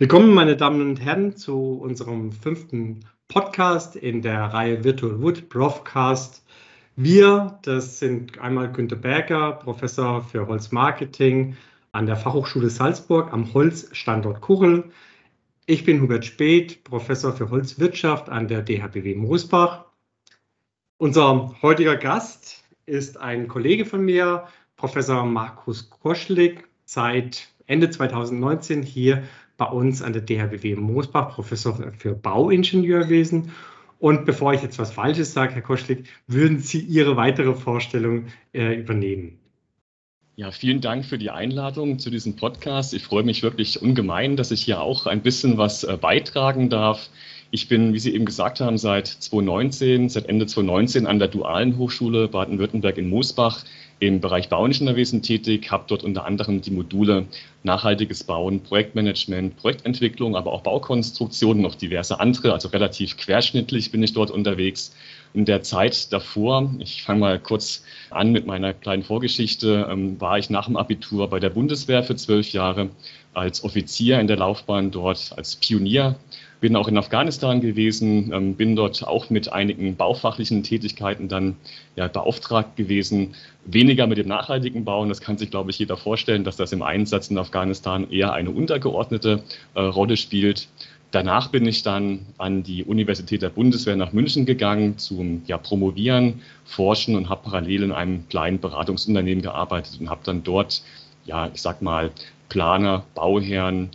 Willkommen, meine Damen und Herren, zu unserem fünften Podcast in der Reihe Virtual Wood Profcast. Wir, das sind einmal Günter Berger, Professor für Holzmarketing an der Fachhochschule Salzburg am Holzstandort Kuchel. Ich bin Hubert Speth, Professor für Holzwirtschaft an der DHBW Moosbach. Unser heutiger Gast ist ein Kollege von mir, Professor Markus Koschlik, seit Ende 2019 hier bei uns an der DHBW Moosbach, Professor für Bauingenieurwesen. Und bevor ich jetzt was Falsches sage, Herr Koschlik, würden Sie Ihre weitere Vorstellung äh, übernehmen? Ja, vielen Dank für die Einladung zu diesem Podcast. Ich freue mich wirklich ungemein, dass ich hier auch ein bisschen was äh, beitragen darf. Ich bin, wie Sie eben gesagt haben, seit 2019, seit Ende 2019 an der Dualen Hochschule Baden-Württemberg in Moosbach im Bereich Bauingenieurwesen tätig, habe dort unter anderem die Module nachhaltiges Bauen, Projektmanagement, Projektentwicklung, aber auch Baukonstruktion, noch diverse andere, also relativ querschnittlich bin ich dort unterwegs. In der Zeit davor, ich fange mal kurz an mit meiner kleinen Vorgeschichte, ähm, war ich nach dem Abitur bei der Bundeswehr für zwölf Jahre als Offizier in der Laufbahn dort als Pionier bin auch in Afghanistan gewesen, ähm, bin dort auch mit einigen baufachlichen Tätigkeiten dann ja, beauftragt gewesen. Weniger mit dem nachhaltigen Bauen, das kann sich, glaube ich, jeder vorstellen, dass das im Einsatz in Afghanistan eher eine untergeordnete äh, Rolle spielt. Danach bin ich dann an die Universität der Bundeswehr nach München gegangen zum ja, Promovieren, Forschen und habe parallel in einem kleinen Beratungsunternehmen gearbeitet und habe dann dort, ja, ich sag mal, Planer, Bauherren,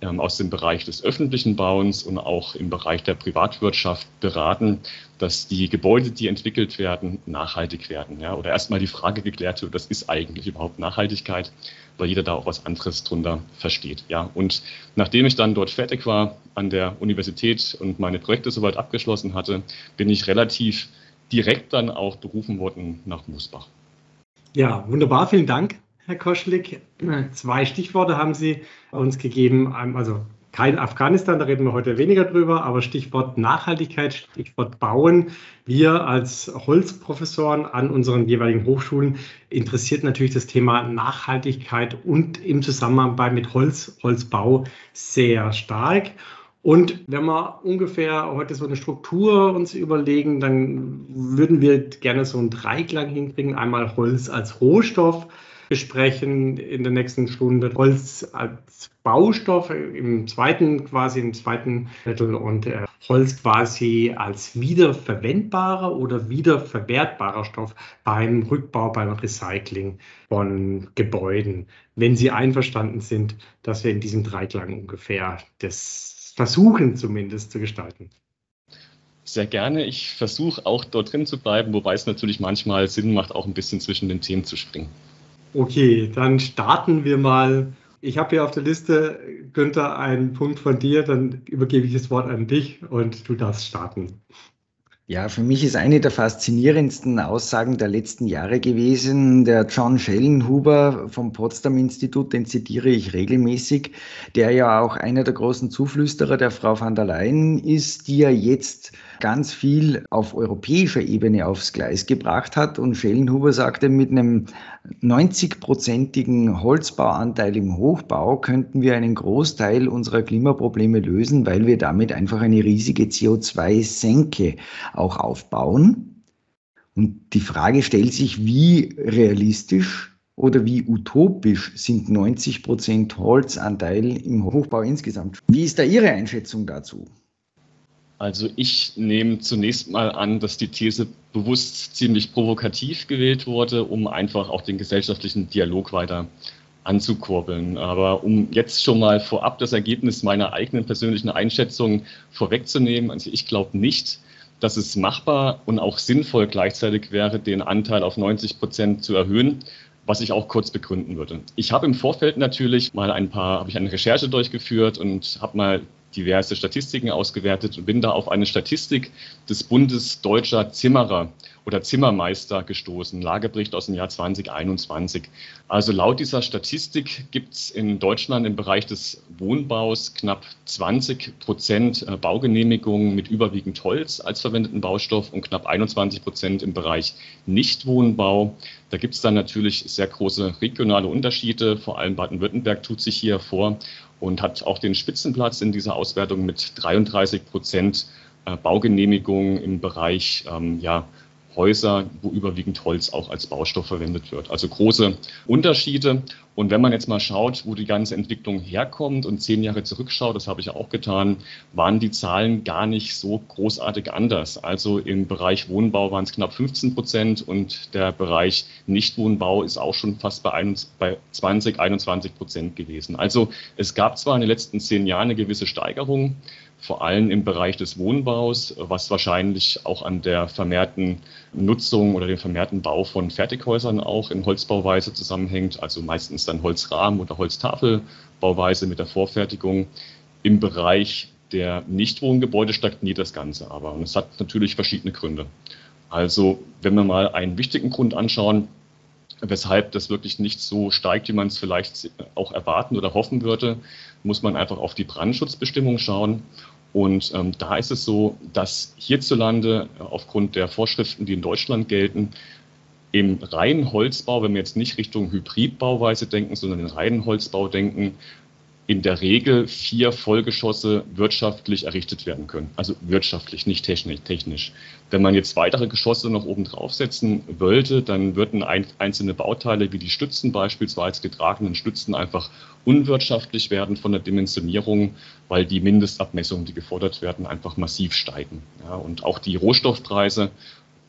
aus dem Bereich des öffentlichen Bauens und auch im Bereich der Privatwirtschaft beraten, dass die Gebäude, die entwickelt werden, nachhaltig werden. Ja? Oder erstmal die Frage geklärt wird, was ist eigentlich überhaupt Nachhaltigkeit, weil jeder da auch was anderes drunter versteht. Ja? Und nachdem ich dann dort fertig war an der Universität und meine Projekte soweit abgeschlossen hatte, bin ich relativ direkt dann auch berufen worden nach Moosbach. Ja, wunderbar, vielen Dank. Herr Koschlik. Zwei Stichworte haben Sie uns gegeben. Also kein Afghanistan, da reden wir heute weniger drüber, aber Stichwort Nachhaltigkeit, Stichwort Bauen. Wir als Holzprofessoren an unseren jeweiligen Hochschulen interessiert natürlich das Thema Nachhaltigkeit und im Zusammenhang mit Holz, Holzbau sehr stark. Und wenn wir ungefähr heute so eine Struktur uns überlegen, dann würden wir gerne so einen Dreiklang hinkriegen. Einmal Holz als Rohstoff, besprechen in der nächsten Stunde. Holz als Baustoff im zweiten, quasi im zweiten Drittel und äh, Holz quasi als wiederverwendbarer oder wiederverwertbarer Stoff beim Rückbau, beim Recycling von Gebäuden. Wenn Sie einverstanden sind, dass wir in diesem Dreiklang ungefähr das versuchen zumindest zu gestalten. Sehr gerne. Ich versuche auch dort drin zu bleiben, wobei es natürlich manchmal Sinn macht, auch ein bisschen zwischen den Themen zu springen. Okay, dann starten wir mal. Ich habe hier auf der Liste, Günther, einen Punkt von dir, dann übergebe ich das Wort an dich und du darfst starten. Ja, für mich ist eine der faszinierendsten Aussagen der letzten Jahre gewesen, der John Schellenhuber vom Potsdam Institut, den zitiere ich regelmäßig, der ja auch einer der großen Zuflüsterer der Frau van der Leyen ist, die ja jetzt ganz viel auf europäischer Ebene aufs Gleis gebracht hat. Und Schellenhuber sagte, mit einem 90-prozentigen Holzbauanteil im Hochbau könnten wir einen Großteil unserer Klimaprobleme lösen, weil wir damit einfach eine riesige CO2-Senke auch aufbauen. Und die Frage stellt sich, wie realistisch oder wie utopisch sind 90 Prozent Holzanteil im Hochbau insgesamt? Wie ist da Ihre Einschätzung dazu? Also ich nehme zunächst mal an, dass die These bewusst ziemlich provokativ gewählt wurde, um einfach auch den gesellschaftlichen Dialog weiter anzukurbeln. Aber um jetzt schon mal vorab das Ergebnis meiner eigenen persönlichen Einschätzung vorwegzunehmen, also ich glaube nicht, dass es machbar und auch sinnvoll gleichzeitig wäre, den Anteil auf 90 Prozent zu erhöhen, was ich auch kurz begründen würde. Ich habe im Vorfeld natürlich mal ein paar, habe ich eine Recherche durchgeführt und habe mal diverse Statistiken ausgewertet und bin da auf eine Statistik des Bundes Deutscher Zimmerer oder Zimmermeister gestoßen, Lagebericht aus dem Jahr 2021. Also laut dieser Statistik gibt es in Deutschland im Bereich des Wohnbaus knapp 20 Prozent äh, Baugenehmigungen mit überwiegend Holz als verwendeten Baustoff und knapp 21 Prozent im Bereich Nichtwohnbau. Da gibt es dann natürlich sehr große regionale Unterschiede, vor allem Baden-Württemberg tut sich hier vor. Und hat auch den Spitzenplatz in dieser Auswertung mit 33 Prozent äh, Baugenehmigungen im Bereich ähm, ja, Häuser, wo überwiegend Holz auch als Baustoff verwendet wird. Also große Unterschiede. Und wenn man jetzt mal schaut, wo die ganze Entwicklung herkommt und zehn Jahre zurückschaut, das habe ich ja auch getan, waren die Zahlen gar nicht so großartig anders. Also im Bereich Wohnbau waren es knapp 15 Prozent und der Bereich Nichtwohnbau ist auch schon fast bei 20, 21 Prozent gewesen. Also es gab zwar in den letzten zehn Jahren eine gewisse Steigerung, vor allem im Bereich des Wohnbaus, was wahrscheinlich auch an der vermehrten Nutzung oder dem vermehrten Bau von Fertighäusern auch in Holzbauweise zusammenhängt, also meistens dann Holzrahmen oder Holztafelbauweise mit der Vorfertigung. Im Bereich der Nichtwohngebäude stagniert das Ganze aber und es hat natürlich verschiedene Gründe. Also wenn wir mal einen wichtigen Grund anschauen, weshalb das wirklich nicht so steigt, wie man es vielleicht auch erwarten oder hoffen würde, muss man einfach auf die Brandschutzbestimmung schauen. Und ähm, da ist es so, dass hierzulande aufgrund der Vorschriften, die in Deutschland gelten, im reinen Holzbau, wenn wir jetzt nicht Richtung Hybridbauweise denken, sondern in reinen Holzbau denken, in der Regel vier Vollgeschosse wirtschaftlich errichtet werden können. Also wirtschaftlich, nicht technisch. Wenn man jetzt weitere Geschosse noch oben draufsetzen wollte, dann würden einzelne Bauteile wie die Stützen beispielsweise, die tragenden Stützen einfach unwirtschaftlich werden von der Dimensionierung, weil die Mindestabmessungen, die gefordert werden, einfach massiv steigen. Ja, und auch die Rohstoffpreise,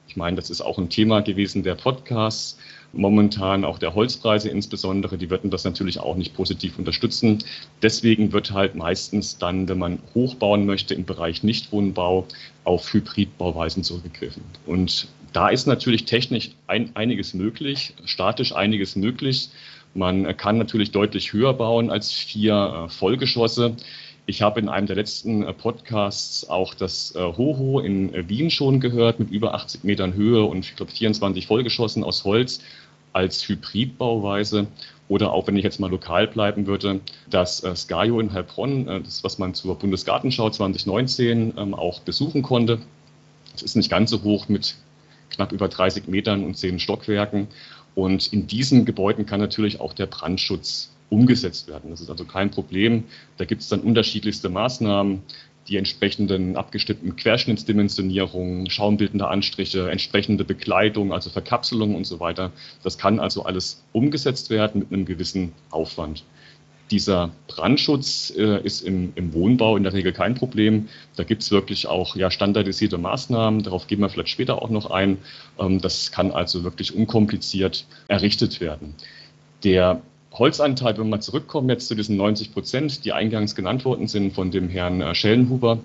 ich meine, das ist auch ein Thema gewesen der Podcasts, momentan auch der Holzpreise insbesondere, die würden das natürlich auch nicht positiv unterstützen. Deswegen wird halt meistens dann, wenn man hochbauen möchte im Bereich Nichtwohnbau, auf Hybridbauweisen zurückgegriffen. Und da ist natürlich technisch ein, einiges möglich, statisch einiges möglich. Man kann natürlich deutlich höher bauen als vier äh, Vollgeschosse. Ich habe in einem der letzten äh, Podcasts auch das äh, Hoho in äh, Wien schon gehört mit über 80 Metern Höhe und ich glaube 24 Vollgeschossen aus Holz als Hybridbauweise. Oder auch wenn ich jetzt mal lokal bleiben würde, das äh, in Heilbronn, das, was man zur Bundesgartenschau 2019 ähm, auch besuchen konnte. Das ist nicht ganz so hoch mit knapp über 30 Metern und zehn Stockwerken. Und in diesen Gebäuden kann natürlich auch der Brandschutz umgesetzt werden. Das ist also kein Problem. Da gibt es dann unterschiedlichste Maßnahmen, die entsprechenden abgestimmten Querschnittsdimensionierungen, schaumbildende Anstriche, entsprechende Bekleidung, also Verkapselung und so weiter. Das kann also alles umgesetzt werden mit einem gewissen Aufwand. Dieser Brandschutz äh, ist im, im, Wohnbau in der Regel kein Problem. Da gibt es wirklich auch ja, standardisierte Maßnahmen. Darauf gehen wir vielleicht später auch noch ein. Ähm, das kann also wirklich unkompliziert errichtet werden. Der Holzanteil, wenn wir mal zurückkommen jetzt zu diesen 90 Prozent, die eingangs genannt worden sind von dem Herrn äh, Schellenhuber,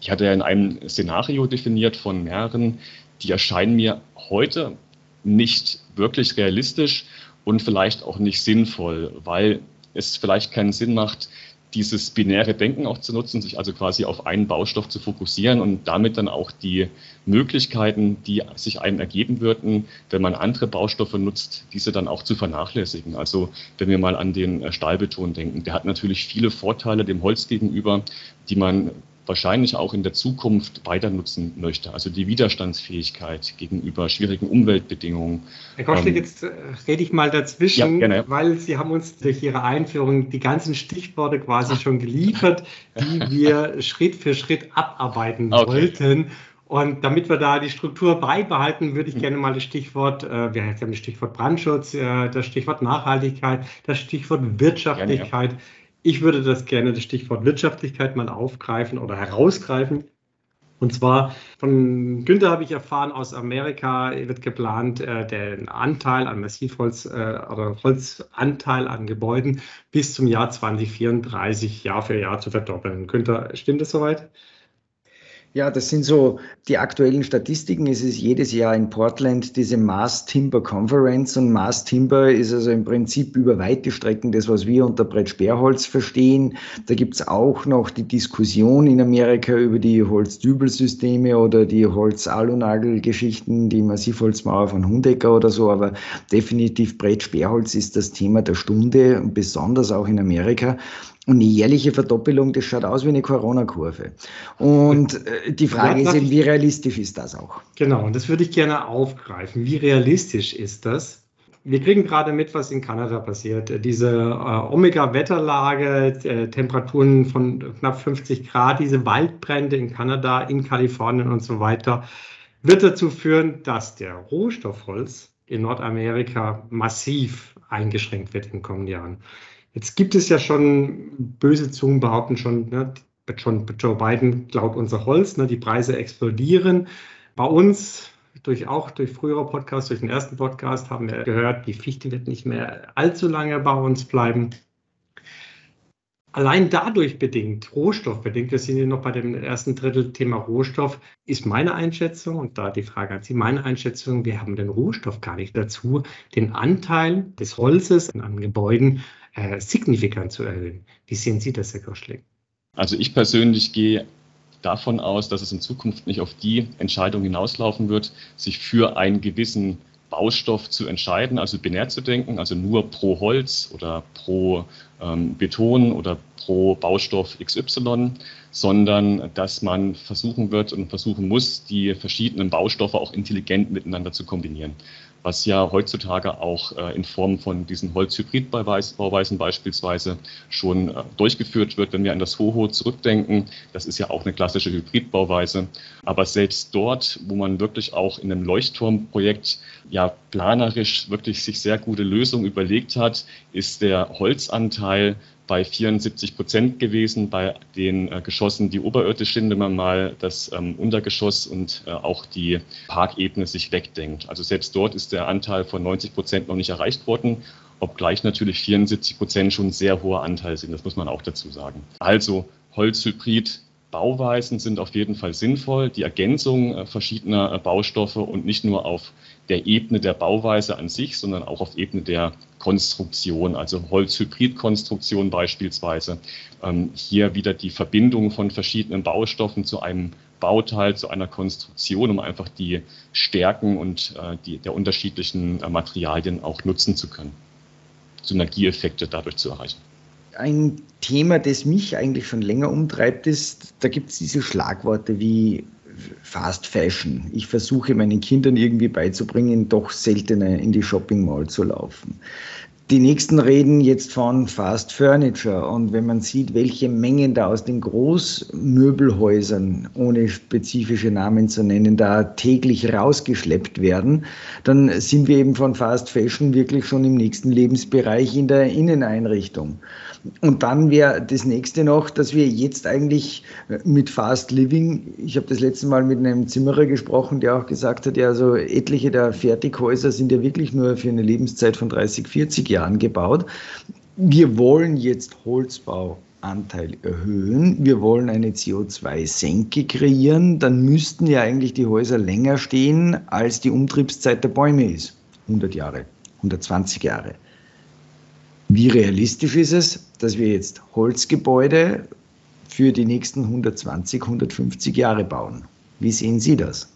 ich hatte ja in einem Szenario definiert von mehreren, die erscheinen mir heute nicht wirklich realistisch und vielleicht auch nicht sinnvoll, weil es vielleicht keinen Sinn macht, dieses binäre Denken auch zu nutzen, sich also quasi auf einen Baustoff zu fokussieren und damit dann auch die Möglichkeiten, die sich einem ergeben würden, wenn man andere Baustoffe nutzt, diese dann auch zu vernachlässigen. Also wenn wir mal an den äh, Stahlbeton denken, der hat natürlich viele Vorteile dem Holz gegenüber, die man wahrscheinlich auch in der Zukunft weiter nutzen möchte. Also die Widerstandsfähigkeit gegenüber schwierigen Umweltbedingungen. Herr Koschlik, ähm, jetzt äh, rede ich mal dazwischen, ja, weil Sie haben uns durch Ihre Einführung die ganzen Stichworte quasi schon geliefert, die wir Schritt für Schritt abarbeiten okay. wollten. Und damit wir da die Struktur beibehalten, würde ich gerne mal das Stichwort, äh, wir haben das Stichwort Brandschutz, äh, das Stichwort Nachhaltigkeit, das Stichwort Wirtschaftlichkeit. Gerne, ja ich würde das gerne, das Stichwort Wirtschaftlichkeit mal aufgreifen oder herausgreifen. Und zwar von Günther habe ich erfahren, aus Amerika wird geplant, äh, den Anteil an Massivholz äh, oder Holzanteil an Gebäuden bis zum Jahr 2034 Jahr für Jahr zu verdoppeln. Günther, stimmt das soweit? Ja, das sind so die aktuellen Statistiken. Es ist jedes Jahr in Portland diese Mass Timber Conference und Mass Timber ist also im Prinzip über weite Strecken das, was wir unter Brett Sperrholz verstehen. Da gibt's auch noch die Diskussion in Amerika über die Holzdübelsysteme oder die Holz-Alunagel-Geschichten, die Massivholzmauer von Hundecker oder so, aber definitiv Brett Sperrholz ist das Thema der Stunde, besonders auch in Amerika. Und eine jährliche Verdoppelung, das schaut aus wie eine Corona-Kurve. Und äh, die Frage ist eben, wie realistisch ist das auch? Genau, und das würde ich gerne aufgreifen. Wie realistisch ist das? Wir kriegen gerade mit, was in Kanada passiert. Diese äh, Omega-Wetterlage, äh, Temperaturen von knapp 50 Grad, diese Waldbrände in Kanada, in Kalifornien und so weiter, wird dazu führen, dass der Rohstoffholz in Nordamerika massiv eingeschränkt wird in den kommenden Jahren. Jetzt gibt es ja schon, böse Zungen behaupten schon, ne, schon Joe Biden klaut unser Holz, ne, die Preise explodieren. Bei uns durch auch durch frühere Podcasts, durch den ersten Podcast haben wir gehört, die Fichte wird nicht mehr allzu lange bei uns bleiben. Allein dadurch bedingt, rohstoffbedingt, wir sind hier noch bei dem ersten Drittel Thema Rohstoff, ist meine Einschätzung, und da die Frage an Sie, meine Einschätzung, wir haben den Rohstoff gar nicht dazu, den Anteil des Holzes an Gebäuden äh, signifikant zu erhöhen. Wie sehen Sie das, Herr Koschling? Also ich persönlich gehe davon aus, dass es in Zukunft nicht auf die Entscheidung hinauslaufen wird, sich für einen gewissen Baustoff zu entscheiden, also binär zu denken, also nur pro Holz oder pro ähm, Beton oder pro Baustoff XY, sondern dass man versuchen wird und versuchen muss, die verschiedenen Baustoffe auch intelligent miteinander zu kombinieren was ja heutzutage auch äh, in Form von diesen Holzhybridbauweisen beispielsweise schon äh, durchgeführt wird. Wenn wir an das Hoho zurückdenken, das ist ja auch eine klassische Hybridbauweise. Aber selbst dort, wo man wirklich auch in einem Leuchtturmprojekt ja planerisch wirklich sich sehr gute Lösungen überlegt hat, ist der Holzanteil bei 74 Prozent gewesen bei den äh, Geschossen, die oberirdisch sind, wenn man mal das ähm, Untergeschoss und äh, auch die Parkebene sich wegdenkt. Also selbst dort ist der Anteil von 90 Prozent noch nicht erreicht worden, obgleich natürlich 74 Prozent schon ein sehr hoher Anteil sind. Das muss man auch dazu sagen. Also Holzhybrid Bauweisen sind auf jeden Fall sinnvoll, die Ergänzung äh, verschiedener äh, Baustoffe und nicht nur auf der Ebene der Bauweise an sich, sondern auch auf Ebene der Konstruktion, also Holzhybridkonstruktion beispielsweise. Ähm, hier wieder die Verbindung von verschiedenen Baustoffen zu einem Bauteil, zu einer Konstruktion, um einfach die Stärken und äh, die, der unterschiedlichen Materialien auch nutzen zu können, Synergieeffekte dadurch zu erreichen ein Thema, das mich eigentlich schon länger umtreibt, ist, da gibt es diese Schlagworte wie Fast Fashion. Ich versuche meinen Kindern irgendwie beizubringen, doch seltener in die Shopping Mall zu laufen. Die nächsten reden jetzt von Fast Furniture und wenn man sieht, welche Mengen da aus den Großmöbelhäusern, ohne spezifische Namen zu nennen, da täglich rausgeschleppt werden, dann sind wir eben von Fast Fashion wirklich schon im nächsten Lebensbereich in der Inneneinrichtung. Und dann wäre das nächste noch, dass wir jetzt eigentlich mit Fast Living, ich habe das letzte Mal mit einem Zimmerer gesprochen, der auch gesagt hat, ja, also etliche der Fertighäuser sind ja wirklich nur für eine Lebenszeit von 30, 40 Jahren gebaut. Wir wollen jetzt Holzbauanteil erhöhen. Wir wollen eine CO2-Senke kreieren. Dann müssten ja eigentlich die Häuser länger stehen, als die Umtriebszeit der Bäume ist. 100 Jahre, 120 Jahre. Wie realistisch ist es, dass wir jetzt Holzgebäude für die nächsten 120, 150 Jahre bauen? Wie sehen Sie das?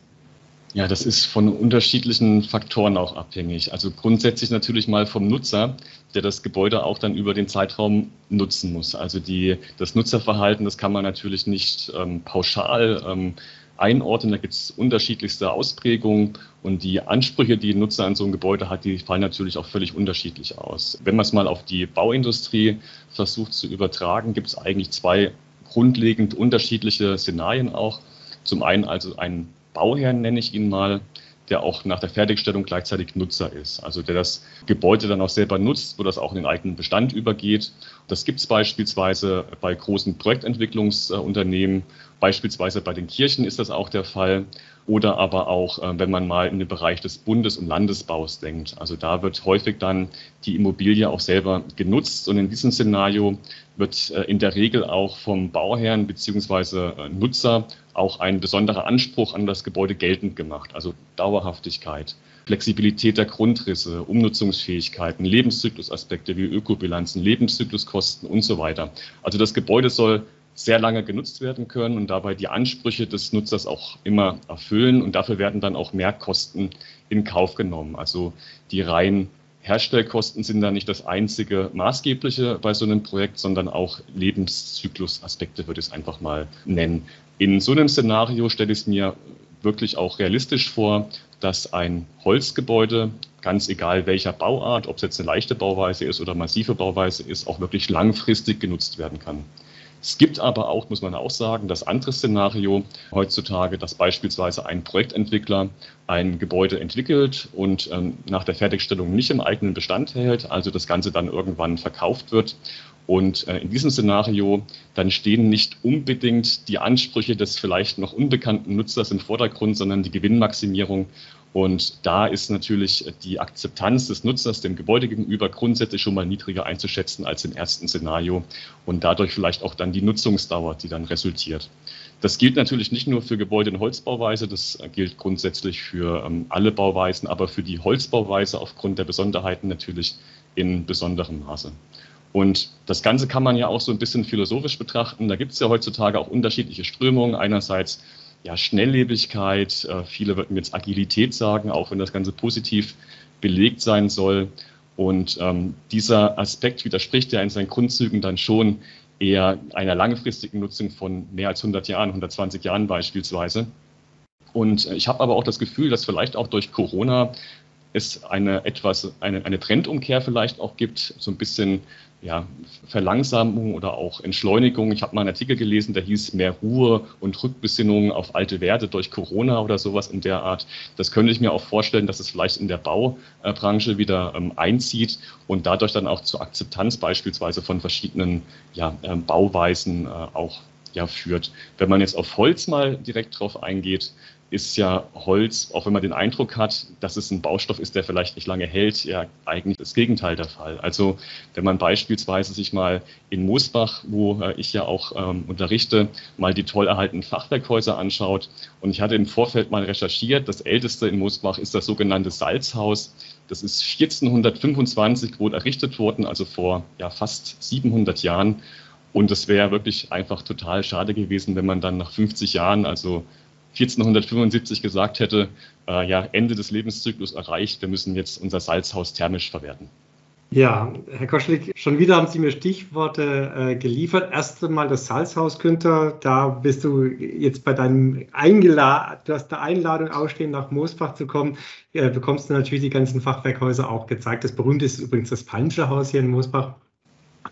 Ja, das ist von unterschiedlichen Faktoren auch abhängig. Also grundsätzlich natürlich mal vom Nutzer, der das Gebäude auch dann über den Zeitraum nutzen muss. Also die, das Nutzerverhalten, das kann man natürlich nicht ähm, pauschal ähm, einordnen. Da gibt es unterschiedlichste Ausprägungen und die Ansprüche, die ein Nutzer an so einem Gebäude hat, die fallen natürlich auch völlig unterschiedlich aus. Wenn man es mal auf die Bauindustrie versucht zu übertragen, gibt es eigentlich zwei grundlegend unterschiedliche Szenarien auch. Zum einen also einen Bauherrn, nenne ich ihn mal, der auch nach der Fertigstellung gleichzeitig Nutzer ist. Also der das Gebäude dann auch selber nutzt, wo das auch in den eigenen Bestand übergeht. Das gibt es beispielsweise bei großen Projektentwicklungsunternehmen, beispielsweise bei den Kirchen ist das auch der Fall. Oder aber auch, äh, wenn man mal in den Bereich des Bundes- und Landesbaus denkt. Also da wird häufig dann die Immobilie auch selber genutzt. Und in diesem Szenario wird äh, in der Regel auch vom Bauherrn bzw. Äh, Nutzer auch ein besonderer Anspruch an das Gebäude geltend gemacht, also Dauerhaftigkeit, Flexibilität der Grundrisse, Umnutzungsfähigkeiten, Lebenszyklusaspekte wie Ökobilanzen, Lebenszykluskosten und so weiter. Also das Gebäude soll sehr lange genutzt werden können und dabei die Ansprüche des Nutzers auch immer erfüllen und dafür werden dann auch Mehrkosten in Kauf genommen. Also die rein Herstellkosten sind da nicht das einzige maßgebliche bei so einem Projekt, sondern auch Lebenszyklusaspekte würde ich es einfach mal nennen. In so einem Szenario stelle ich es mir wirklich auch realistisch vor, dass ein Holzgebäude ganz egal welcher Bauart, ob es jetzt eine leichte Bauweise ist oder massive Bauweise ist, auch wirklich langfristig genutzt werden kann. Es gibt aber auch, muss man auch sagen, das andere Szenario heutzutage, dass beispielsweise ein Projektentwickler ein Gebäude entwickelt und ähm, nach der Fertigstellung nicht im eigenen Bestand hält, also das Ganze dann irgendwann verkauft wird. Und äh, in diesem Szenario dann stehen nicht unbedingt die Ansprüche des vielleicht noch unbekannten Nutzers im Vordergrund, sondern die Gewinnmaximierung und da ist natürlich die Akzeptanz des Nutzers dem Gebäude gegenüber grundsätzlich schon mal niedriger einzuschätzen als im ersten Szenario und dadurch vielleicht auch dann die Nutzungsdauer, die dann resultiert. Das gilt natürlich nicht nur für Gebäude in Holzbauweise, das gilt grundsätzlich für ähm, alle Bauweisen, aber für die Holzbauweise aufgrund der Besonderheiten natürlich in besonderem Maße. Und das Ganze kann man ja auch so ein bisschen philosophisch betrachten. Da gibt es ja heutzutage auch unterschiedliche Strömungen. Einerseits ja, Schnelllebigkeit, äh, viele würden jetzt Agilität sagen, auch wenn das Ganze positiv belegt sein soll. Und ähm, dieser Aspekt widerspricht ja in seinen Grundzügen dann schon eher einer langfristigen Nutzung von mehr als 100 Jahren, 120 Jahren beispielsweise. Und ich habe aber auch das Gefühl, dass vielleicht auch durch Corona es eine etwas, eine, eine Trendumkehr vielleicht auch gibt, so ein bisschen ja, Verlangsamung oder auch Entschleunigung. Ich habe mal einen Artikel gelesen, der hieß mehr Ruhe und Rückbesinnung auf alte Werte durch Corona oder sowas in der Art. Das könnte ich mir auch vorstellen, dass es vielleicht in der Baubranche wieder ähm, einzieht und dadurch dann auch zur Akzeptanz beispielsweise von verschiedenen ja, ähm, Bauweisen äh, auch ja, führt. Wenn man jetzt auf Holz mal direkt drauf eingeht, ist ja Holz, auch wenn man den Eindruck hat, dass es ein Baustoff ist, der vielleicht nicht lange hält, ja eigentlich das Gegenteil der Fall. Also wenn man beispielsweise sich mal in Moosbach, wo äh, ich ja auch ähm, unterrichte, mal die toll erhaltenen Fachwerkhäuser anschaut und ich hatte im Vorfeld mal recherchiert, das älteste in Moosbach ist das sogenannte Salzhaus. Das ist 1425 wohl errichtet worden, also vor ja, fast 700 Jahren. Und es wäre wirklich einfach total schade gewesen, wenn man dann nach 50 Jahren, also 1475 gesagt hätte, äh, ja, Ende des Lebenszyklus erreicht, wir müssen jetzt unser Salzhaus thermisch verwerten. Ja, Herr Koschlik, schon wieder haben Sie mir Stichworte äh, geliefert. Erst einmal das Salzhaus, Günther. Da bist du jetzt bei deinem Eingeladen, du hast der Einladung ausstehen, nach Moosbach zu kommen. Äh, bekommst du natürlich die ganzen Fachwerkhäuser auch gezeigt. Das berühmte ist übrigens das Palmsche hier in Moosbach.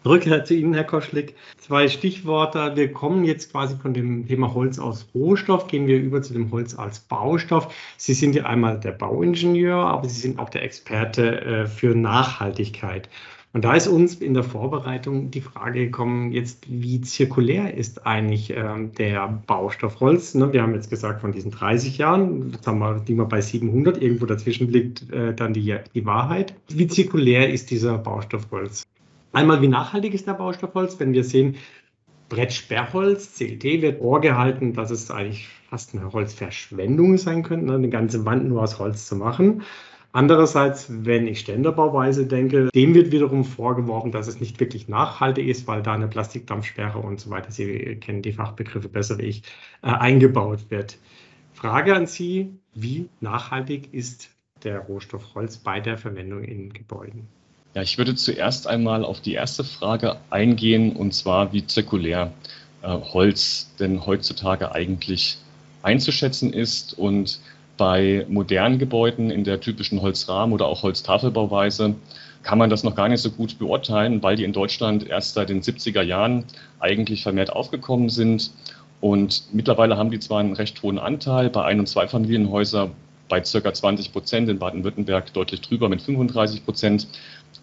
Rückkehr zu Ihnen, Herr Koschlik. Zwei Stichworte. Wir kommen jetzt quasi von dem Thema Holz als Rohstoff, gehen wir über zu dem Holz als Baustoff. Sie sind ja einmal der Bauingenieur, aber Sie sind auch der Experte äh, für Nachhaltigkeit. Und da ist uns in der Vorbereitung die Frage gekommen, jetzt wie zirkulär ist eigentlich ähm, der Baustoff Holz? Ne? Wir haben jetzt gesagt von diesen 30 Jahren, jetzt haben wir, liegen wir bei 700, irgendwo dazwischen liegt äh, dann die, die Wahrheit. Wie zirkulär ist dieser Baustoff Holz? Einmal, wie nachhaltig ist der Baustoffholz? Wenn wir sehen, Brettsperrholz, CLT, wird vorgehalten, dass es eigentlich fast eine Holzverschwendung sein könnte, ne? eine ganze Wand nur aus Holz zu machen. Andererseits, wenn ich Ständerbauweise denke, dem wird wiederum vorgeworfen, dass es nicht wirklich nachhaltig ist, weil da eine Plastikdampfsperre und so weiter, Sie kennen die Fachbegriffe besser wie ich, äh, eingebaut wird. Frage an Sie, wie nachhaltig ist der Rohstoff Holz bei der Verwendung in Gebäuden? Ja, ich würde zuerst einmal auf die erste Frage eingehen, und zwar, wie zirkulär äh, Holz denn heutzutage eigentlich einzuschätzen ist. Und bei modernen Gebäuden in der typischen Holzrahmen- oder auch Holztafelbauweise kann man das noch gar nicht so gut beurteilen, weil die in Deutschland erst seit den 70er Jahren eigentlich vermehrt aufgekommen sind. Und mittlerweile haben die zwar einen recht hohen Anteil, bei Ein- und Zweifamilienhäusern bei circa 20 Prozent, in Baden-Württemberg deutlich drüber mit 35 Prozent.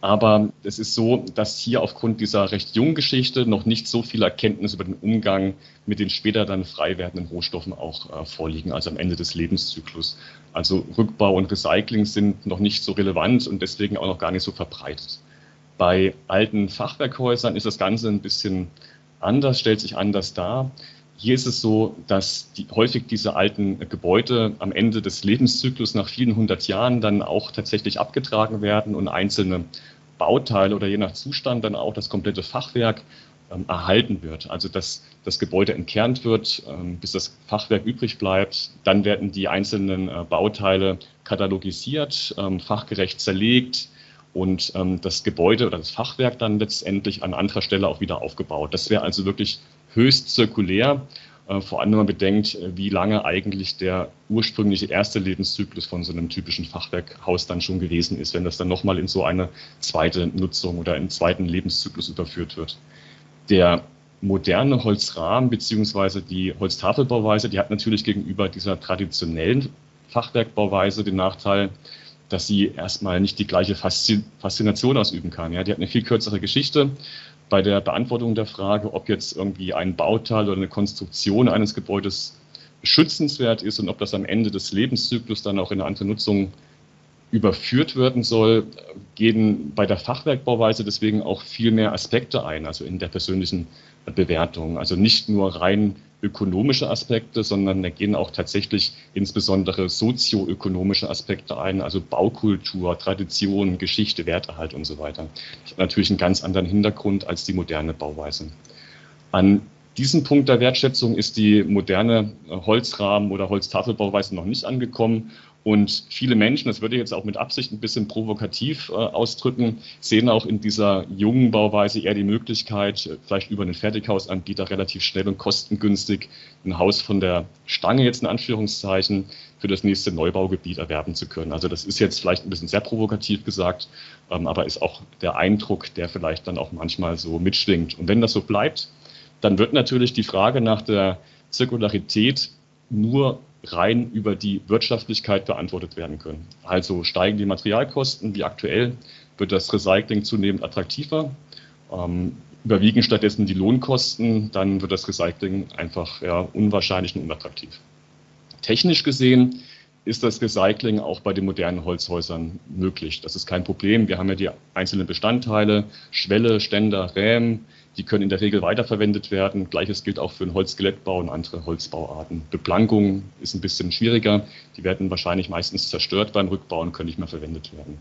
Aber es ist so, dass hier aufgrund dieser recht jungen Geschichte noch nicht so viel Erkenntnis über den Umgang mit den später dann frei werdenden Rohstoffen auch äh, vorliegen, also am Ende des Lebenszyklus. Also Rückbau und Recycling sind noch nicht so relevant und deswegen auch noch gar nicht so verbreitet. Bei alten Fachwerkhäusern ist das Ganze ein bisschen anders, stellt sich anders dar. Hier ist es so, dass die, häufig diese alten Gebäude am Ende des Lebenszyklus nach vielen hundert Jahren dann auch tatsächlich abgetragen werden und einzelne Bauteile oder je nach Zustand dann auch das komplette Fachwerk ähm, erhalten wird. Also dass das Gebäude entkernt wird, ähm, bis das Fachwerk übrig bleibt. Dann werden die einzelnen äh, Bauteile katalogisiert, ähm, fachgerecht zerlegt und ähm, das Gebäude oder das Fachwerk dann letztendlich an anderer Stelle auch wieder aufgebaut. Das wäre also wirklich höchst zirkulär. äh, vor allem wenn man bedenkt, äh, wie lange eigentlich der ursprüngliche erste Lebenszyklus von so einem typischen Fachwerkhaus dann schon gewesen ist, wenn das dann nochmal in so eine zweite Nutzung oder einen zweiten Lebenszyklus überführt wird. Der moderne Holzrahmen beziehungsweise die Holztafelbauweise, die hat natürlich gegenüber dieser traditionellen Fachwerkbauweise den Nachteil, dass sie erstmal nicht die gleiche Faszination ausüben kann. Ja, die hat eine viel kürzere Geschichte. Bei der Beantwortung der Frage, ob jetzt irgendwie ein Bauteil oder eine Konstruktion eines Gebäudes schützenswert ist und ob das am Ende des Lebenszyklus dann auch in andere Nutzung überführt werden soll, gehen bei der Fachwerkbauweise deswegen auch viel mehr Aspekte ein, also in der persönlichen Bewertung. Also nicht nur rein ökonomische Aspekte, sondern da gehen auch tatsächlich insbesondere sozioökonomische Aspekte ein, also Baukultur, Tradition, Geschichte, Werterhalt und so weiter. Das hat natürlich einen ganz anderen Hintergrund als die moderne Bauweise. An diesem Punkt der Wertschätzung ist die moderne Holzrahmen- oder Holztafelbauweise noch nicht angekommen. Und viele Menschen, das würde ich jetzt auch mit Absicht ein bisschen provokativ äh, ausdrücken, sehen auch in dieser jungen Bauweise eher die Möglichkeit, äh, vielleicht über einen Fertighausanbieter relativ schnell und kostengünstig ein Haus von der Stange jetzt in Anführungszeichen für das nächste Neubaugebiet erwerben zu können. Also das ist jetzt vielleicht ein bisschen sehr provokativ gesagt, ähm, aber ist auch der Eindruck, der vielleicht dann auch manchmal so mitschwingt. Und wenn das so bleibt, dann wird natürlich die Frage nach der Zirkularität nur rein über die Wirtschaftlichkeit beantwortet werden können. Also steigen die Materialkosten, wie aktuell wird das Recycling zunehmend attraktiver. Ähm, überwiegen stattdessen die Lohnkosten, dann wird das Recycling einfach ja, unwahrscheinlich und unattraktiv. Technisch gesehen ist das Recycling auch bei den modernen Holzhäusern möglich. Das ist kein Problem. Wir haben ja die einzelnen Bestandteile, Schwelle, Ständer, Rämen, die können in der Regel weiterverwendet werden. Gleiches gilt auch für den Holzskelettbau und andere Holzbauarten. Beplankung ist ein bisschen schwieriger. Die werden wahrscheinlich meistens zerstört beim Rückbau und können nicht mehr verwendet werden.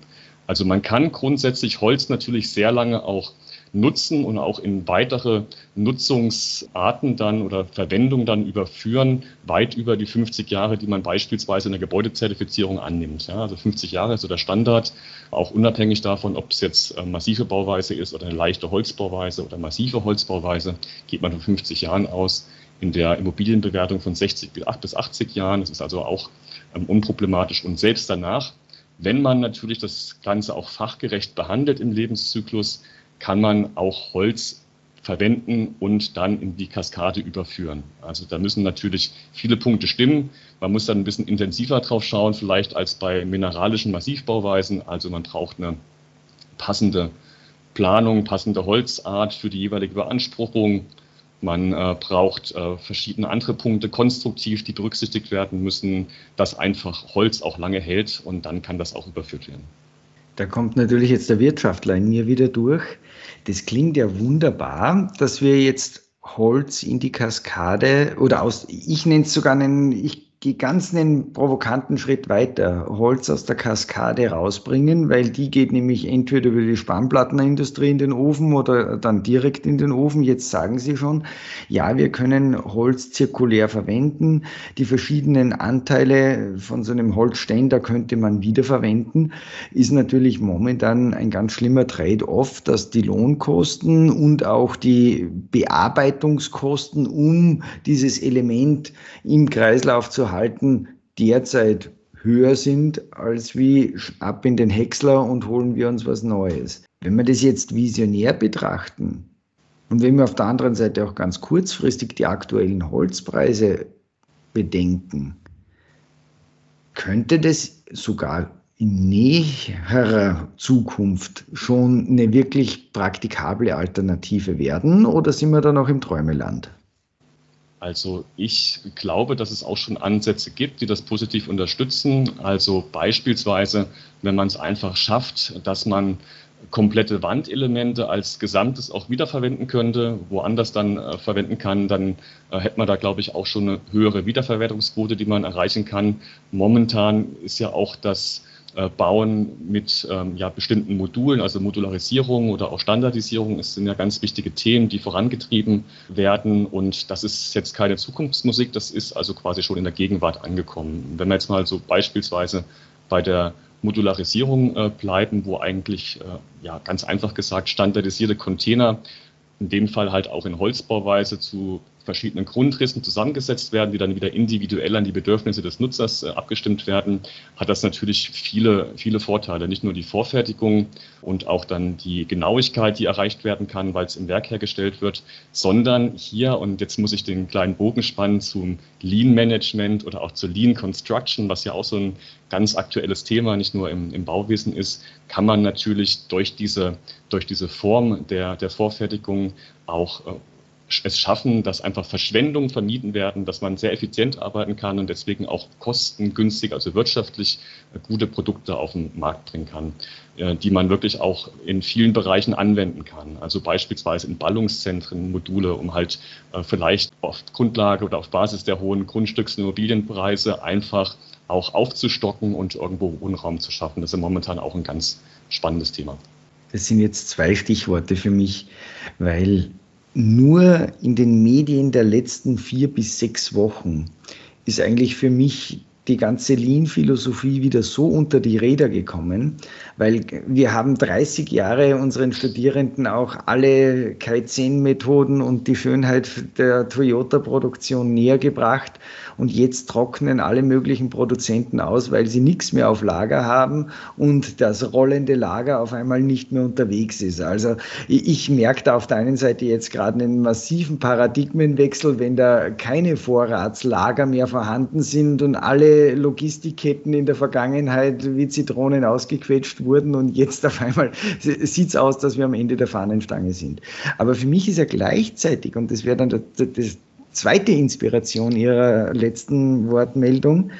Also man kann grundsätzlich Holz natürlich sehr lange auch nutzen und auch in weitere Nutzungsarten dann oder Verwendung dann überführen, weit über die 50 Jahre, die man beispielsweise in der Gebäudezertifizierung annimmt. Ja, also 50 Jahre ist so der Standard, auch unabhängig davon, ob es jetzt äh, massive Bauweise ist oder eine leichte Holzbauweise oder massive Holzbauweise, geht man von 50 Jahren aus. In der Immobilienbewertung von 60 bis 80 Jahren, das ist also auch ähm, unproblematisch. Und selbst danach, wenn man natürlich das Ganze auch fachgerecht behandelt im Lebenszyklus, kann man auch Holz verwenden und dann in die Kaskade überführen. Also da müssen natürlich viele Punkte stimmen. Man muss dann ein bisschen intensiver drauf schauen, vielleicht als bei mineralischen Massivbauweisen. Also man braucht eine passende Planung, passende Holzart für die jeweilige Beanspruchung. Man äh, braucht äh, verschiedene andere Punkte konstruktiv, die berücksichtigt werden müssen, dass einfach Holz auch lange hält und dann kann das auch überführt werden. Da kommt natürlich jetzt der Wirtschaftler in mir wieder durch. Das klingt ja wunderbar, dass wir jetzt Holz in die Kaskade oder aus, ich nenne es sogar einen, ich gehe ganz einen provokanten Schritt weiter, Holz aus der Kaskade rausbringen, weil die geht nämlich entweder über die Spannplattenindustrie in den Ofen oder dann direkt in den Ofen. Jetzt sagen Sie schon, ja, wir können Holz zirkulär verwenden. Die verschiedenen Anteile von so einem Holzständer könnte man wiederverwenden. Ist natürlich momentan ein ganz schlimmer Trade-off, dass die Lohnkosten und auch die Bearbeitungskosten, um dieses Element im Kreislauf zu halten, derzeit höher sind als wie ab in den Häcksler und holen wir uns was Neues. Wenn wir das jetzt visionär betrachten und wenn wir auf der anderen Seite auch ganz kurzfristig die aktuellen Holzpreise bedenken, könnte das sogar in näherer Zukunft schon eine wirklich praktikable Alternative werden oder sind wir da noch im Träumeland? Also ich glaube, dass es auch schon Ansätze gibt, die das positiv unterstützen. Also beispielsweise, wenn man es einfach schafft, dass man komplette Wandelemente als Gesamtes auch wiederverwenden könnte, woanders dann äh, verwenden kann, dann äh, hätte man da, glaube ich, auch schon eine höhere Wiederverwertungsquote, die man erreichen kann. Momentan ist ja auch das äh, bauen mit ähm, ja, bestimmten Modulen, also Modularisierung oder auch Standardisierung. Es sind ja ganz wichtige Themen, die vorangetrieben werden. Und das ist jetzt keine Zukunftsmusik, das ist also quasi schon in der Gegenwart angekommen. Wenn wir jetzt mal so beispielsweise bei der Modularisierung äh, bleiben, wo eigentlich, äh, ja, ganz einfach gesagt, standardisierte Container, in dem Fall halt auch in Holzbauweise zu verschiedenen Grundrissen zusammengesetzt werden, die dann wieder individuell an die Bedürfnisse des Nutzers äh, abgestimmt werden, hat das natürlich viele, viele Vorteile. Nicht nur die Vorfertigung und auch dann die Genauigkeit, die erreicht werden kann, weil es im Werk hergestellt wird, sondern hier, und jetzt muss ich den kleinen Bogen spannen zum Lean Management oder auch zur Lean Construction, was ja auch so ein ganz aktuelles Thema, nicht nur im, im Bauwesen ist, kann man natürlich durch diese, durch diese Form der, der Vorfertigung auch äh, es schaffen, dass einfach Verschwendungen vermieden werden, dass man sehr effizient arbeiten kann und deswegen auch kostengünstig, also wirtschaftlich äh, gute Produkte auf den Markt bringen kann, äh, die man wirklich auch in vielen Bereichen anwenden kann. Also beispielsweise in Ballungszentren Module, um halt äh, vielleicht auf Grundlage oder auf Basis der hohen Grundstücks- und Immobilienpreise einfach auch aufzustocken und irgendwo Wohnraum zu schaffen. Das ist momentan auch ein ganz spannendes Thema. Das sind jetzt zwei Stichworte für mich, weil nur in den Medien der letzten vier bis sechs Wochen ist eigentlich für mich die ganze Lean-Philosophie wieder so unter die Räder gekommen, weil wir haben 30 Jahre unseren Studierenden auch alle Kaizen-Methoden und die Schönheit der Toyota-Produktion näher gebracht und jetzt trocknen alle möglichen Produzenten aus, weil sie nichts mehr auf Lager haben und das rollende Lager auf einmal nicht mehr unterwegs ist. Also ich merke da auf der einen Seite jetzt gerade einen massiven Paradigmenwechsel, wenn da keine Vorratslager mehr vorhanden sind und alle Logistikketten in der Vergangenheit wie Zitronen ausgequetscht wurden und jetzt auf einmal sieht es aus, dass wir am Ende der Fahnenstange sind. Aber für mich ist ja gleichzeitig, und das wäre dann das, zweite Inspiration Ihrer letzten Wortmeldung,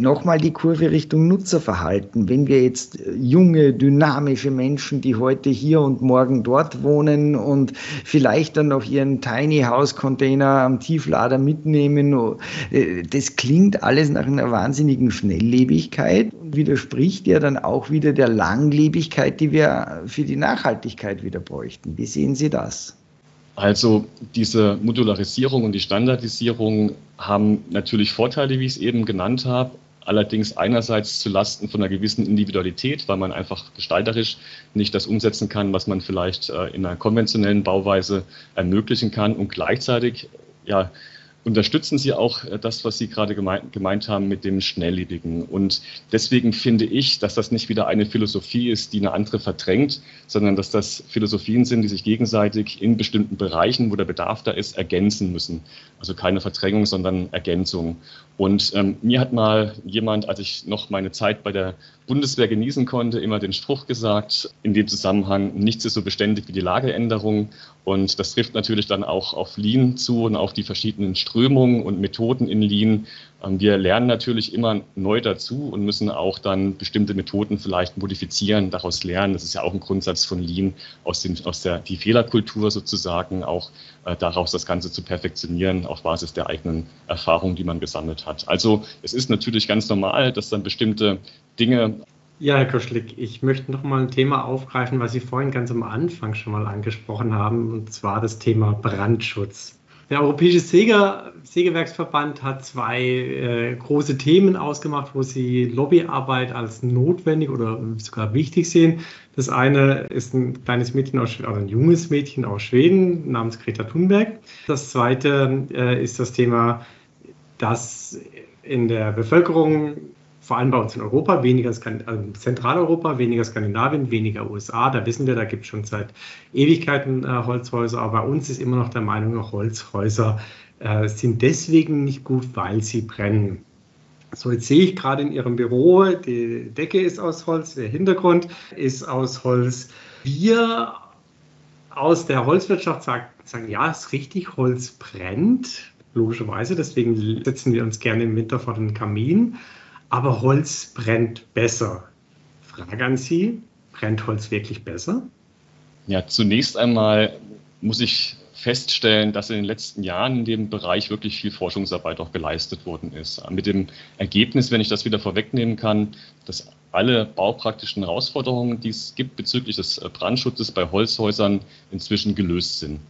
nochmal die Kurve Richtung Nutzerverhalten. Wenn wir jetzt junge, dynamische Menschen, die heute hier und morgen dort wohnen und vielleicht dann noch ihren Tiny House Container am Tieflader mitnehmen, äh, das klingt alles nach einer wahnsinnigen Schnelllebigkeit und widerspricht ja dann auch wieder der Langlebigkeit, die wir für die Nachhaltigkeit wieder bräuchten. Wie sehen Sie das? Also diese Modularisierung und die Standardisierung haben natürlich Vorteile, wie ich es eben genannt habe. Allerdings einerseits zu Lasten von einer gewissen Individualität, weil man einfach gestalterisch nicht das umsetzen kann, was man vielleicht äh, in einer konventionellen Bauweise ermöglichen kann und gleichzeitig ja, unterstützen Sie auch äh, das, was Sie gerade gemeint, gemeint, haben mit dem Schnelllebigen. Und deswegen finde ich, dass das nicht wieder eine Philosophie ist, die eine andere verdrängt, sondern dass das Philosophien sind, die sich gegenseitig in bestimmten Bereichen, wo der Bedarf da ist, ergänzen müssen. Also keine Verdrängung, sondern Ergänzung. Und ähm, mir hat mal jemand, als ich noch meine Zeit bei der Bundeswehr genießen konnte, immer den Spruch gesagt, in dem Zusammenhang, nichts ist so beständig wie die Lageänderung. Und das trifft natürlich dann auch auf Lean zu und auf die verschiedenen Strömungen und Methoden in Lean. Ähm, wir lernen natürlich immer neu dazu und müssen auch dann bestimmte Methoden vielleicht modifizieren, daraus lernen. Das ist ja auch ein Grundsatz von Lean, aus, den, aus der die Fehlerkultur sozusagen, auch äh, daraus das Ganze zu perfektionieren auf Basis der eigenen Erfahrungen, die man gesammelt hat. Also es ist natürlich ganz normal, dass dann bestimmte Dinge. Ja, Herr Koschlik, ich möchte noch mal ein Thema aufgreifen, was Sie vorhin ganz am Anfang schon mal angesprochen haben, und zwar das Thema Brandschutz. Der Europäische Säger, Sägewerksverband hat zwei äh, große Themen ausgemacht, wo sie Lobbyarbeit als notwendig oder sogar wichtig sehen. Das eine ist ein kleines Mädchen aus, oder ein junges Mädchen aus Schweden namens Greta Thunberg. Das zweite äh, ist das Thema, dass in der Bevölkerung vor allem bei uns in Europa, weniger also Zentraleuropa, weniger Skandinavien, weniger USA. Da wissen wir, da gibt es schon seit Ewigkeiten äh, Holzhäuser, aber bei uns ist immer noch der Meinung, Holzhäuser äh, sind deswegen nicht gut, weil sie brennen. So, jetzt sehe ich gerade in Ihrem Büro, die Decke ist aus Holz, der Hintergrund ist aus Holz. Wir aus der Holzwirtschaft sagen, sagen ja, ist richtig, Holz brennt, logischerweise, deswegen setzen wir uns gerne im Winter vor den Kamin aber Holz brennt besser. Frage an Sie, brennt Holz wirklich besser? Ja, zunächst einmal muss ich feststellen, dass in den letzten Jahren in dem Bereich wirklich viel Forschungsarbeit auch geleistet worden ist. Mit dem Ergebnis, wenn ich das wieder vorwegnehmen kann, dass alle baupraktischen Herausforderungen, die es gibt bezüglich des Brandschutzes bei Holzhäusern, inzwischen gelöst sind.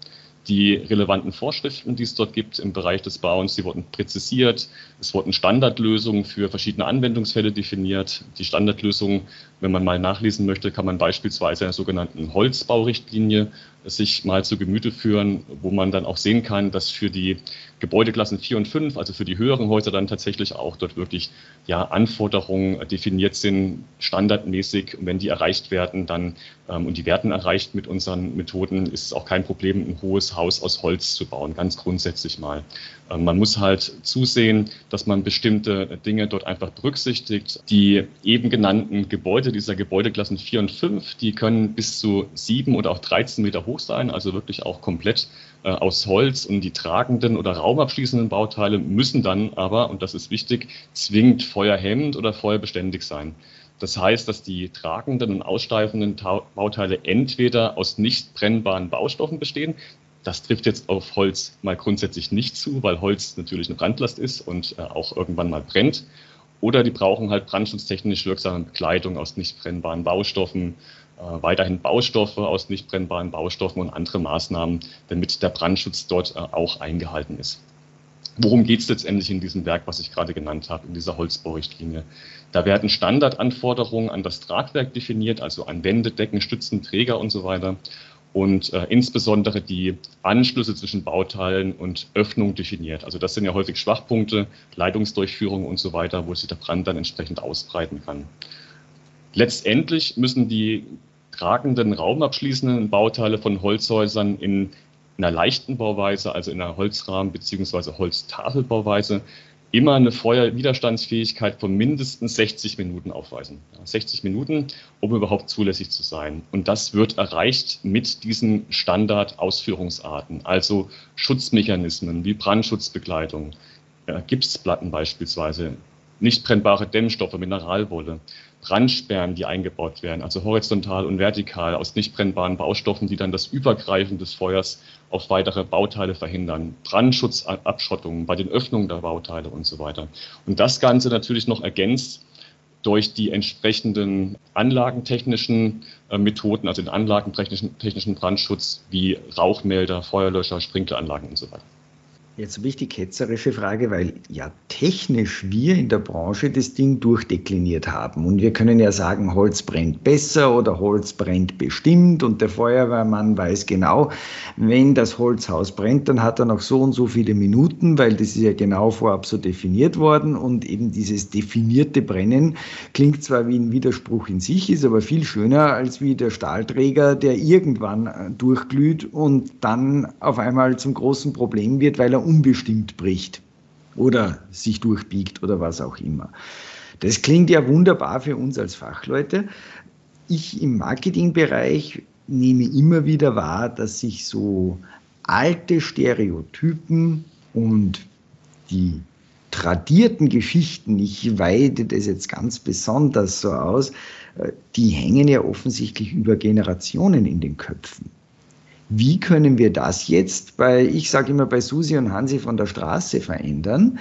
Die relevanten Vorschriften, die es dort gibt im Bereich des Bauens, die wurden präzisiert. Es wurden Standardlösungen für verschiedene Anwendungsfälle definiert. Die Standardlösungen, wenn man mal nachlesen möchte, kann man beispielsweise einer sogenannten Holzbaurichtlinie sich mal zu Gemüte führen, wo man dann auch sehen kann, dass für die Gebäudeklassen 4 und 5, also für die höheren Häuser dann tatsächlich auch dort wirklich ja, Anforderungen definiert sind, standardmäßig. Und wenn die erreicht werden, dann ähm, und die werden erreicht mit unseren Methoden, ist es auch kein Problem, ein hohes Haus aus Holz zu bauen, ganz grundsätzlich mal. Ähm, man muss halt zusehen, dass man bestimmte Dinge dort einfach berücksichtigt. Die eben genannten Gebäude dieser Gebäudeklassen 4 und 5, die können bis zu 7 oder auch 13 Meter hoch sein, also wirklich auch komplett äh, aus Holz und die tragenden oder raumabschließenden Bauteile müssen dann aber, und das ist wichtig, zwingend feuerhemmend oder feuerbeständig sein. Das heißt, dass die tragenden und aussteifenden Bauteile entweder aus nicht brennbaren Baustoffen bestehen. Das trifft jetzt auf Holz mal grundsätzlich nicht zu, weil Holz natürlich eine Brandlast ist und äh, auch irgendwann mal brennt. Oder die brauchen halt brandschutztechnisch wirksame Bekleidung aus nicht brennbaren Baustoffen, äh, weiterhin Baustoffe aus nicht brennbaren Baustoffen und andere Maßnahmen, damit der Brandschutz dort äh, auch eingehalten ist. Worum geht es letztendlich in diesem Werk, was ich gerade genannt habe, in dieser Holzbaurichtlinie? Da werden Standardanforderungen an das Tragwerk definiert, also an Wände, Decken, Stützen, Träger und so weiter. Und äh, insbesondere die Anschlüsse zwischen Bauteilen und Öffnung definiert. Also das sind ja häufig Schwachpunkte, Leitungsdurchführung und so weiter, wo sich der Brand dann entsprechend ausbreiten kann. Letztendlich müssen die tragenden, raumabschließenden Bauteile von Holzhäusern in einer leichten Bauweise, also in einer Holzrahmen- bzw. Holztafelbauweise, immer eine Feuerwiderstandsfähigkeit von mindestens 60 Minuten aufweisen. 60 Minuten, um überhaupt zulässig zu sein. Und das wird erreicht mit diesen Standardausführungsarten, also Schutzmechanismen wie Brandschutzbegleitung, Gipsplatten beispielsweise, nicht brennbare Dämmstoffe, Mineralwolle, Brandsperren, die eingebaut werden, also horizontal und vertikal aus nicht brennbaren Baustoffen, die dann das Übergreifen des Feuers auf weitere Bauteile verhindern, Brandschutzabschottungen bei den Öffnungen der Bauteile und so weiter. Und das Ganze natürlich noch ergänzt durch die entsprechenden anlagentechnischen äh, Methoden, also den anlagentechnischen Brandschutz wie Rauchmelder, Feuerlöscher, Sprinkleranlagen und so weiter. Jetzt habe ich die ketzerische Frage, weil ja technisch wir in der Branche das Ding durchdekliniert haben. Und wir können ja sagen, Holz brennt besser oder Holz brennt bestimmt. Und der Feuerwehrmann weiß genau, wenn das Holzhaus brennt, dann hat er noch so und so viele Minuten, weil das ist ja genau vorab so definiert worden. Und eben dieses definierte Brennen klingt zwar wie ein Widerspruch in sich, ist aber viel schöner als wie der Stahlträger, der irgendwann durchglüht und dann auf einmal zum großen Problem wird, weil er unbestimmt bricht oder sich durchbiegt oder was auch immer. Das klingt ja wunderbar für uns als Fachleute. Ich im Marketingbereich nehme immer wieder wahr, dass sich so alte Stereotypen und die tradierten Geschichten, ich weide das jetzt ganz besonders so aus, äh, die hängen ja offensichtlich über Generationen in den Köpfen. Wie können wir das jetzt bei, ich sage immer, bei Susi und Hansi von der Straße verändern,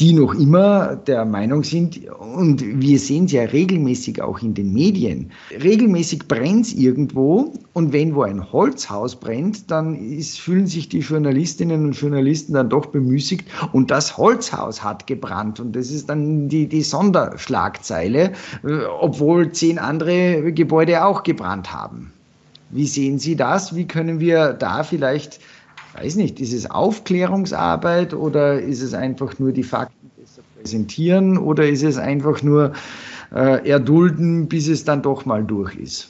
die noch immer der Meinung sind, und wir sehen es ja regelmäßig auch in den Medien, regelmäßig brennt es irgendwo und wenn wo ein Holzhaus brennt, dann ist, fühlen sich die Journalistinnen und Journalisten dann doch bemüßigt und das Holzhaus hat gebrannt und das ist dann die, die Sonderschlagzeile, obwohl zehn andere Gebäude auch gebrannt haben. Wie sehen Sie das? Wie können wir da vielleicht, weiß nicht, ist es Aufklärungsarbeit oder ist es einfach nur die Fakten besser präsentieren oder ist es einfach nur äh, erdulden, bis es dann doch mal durch ist?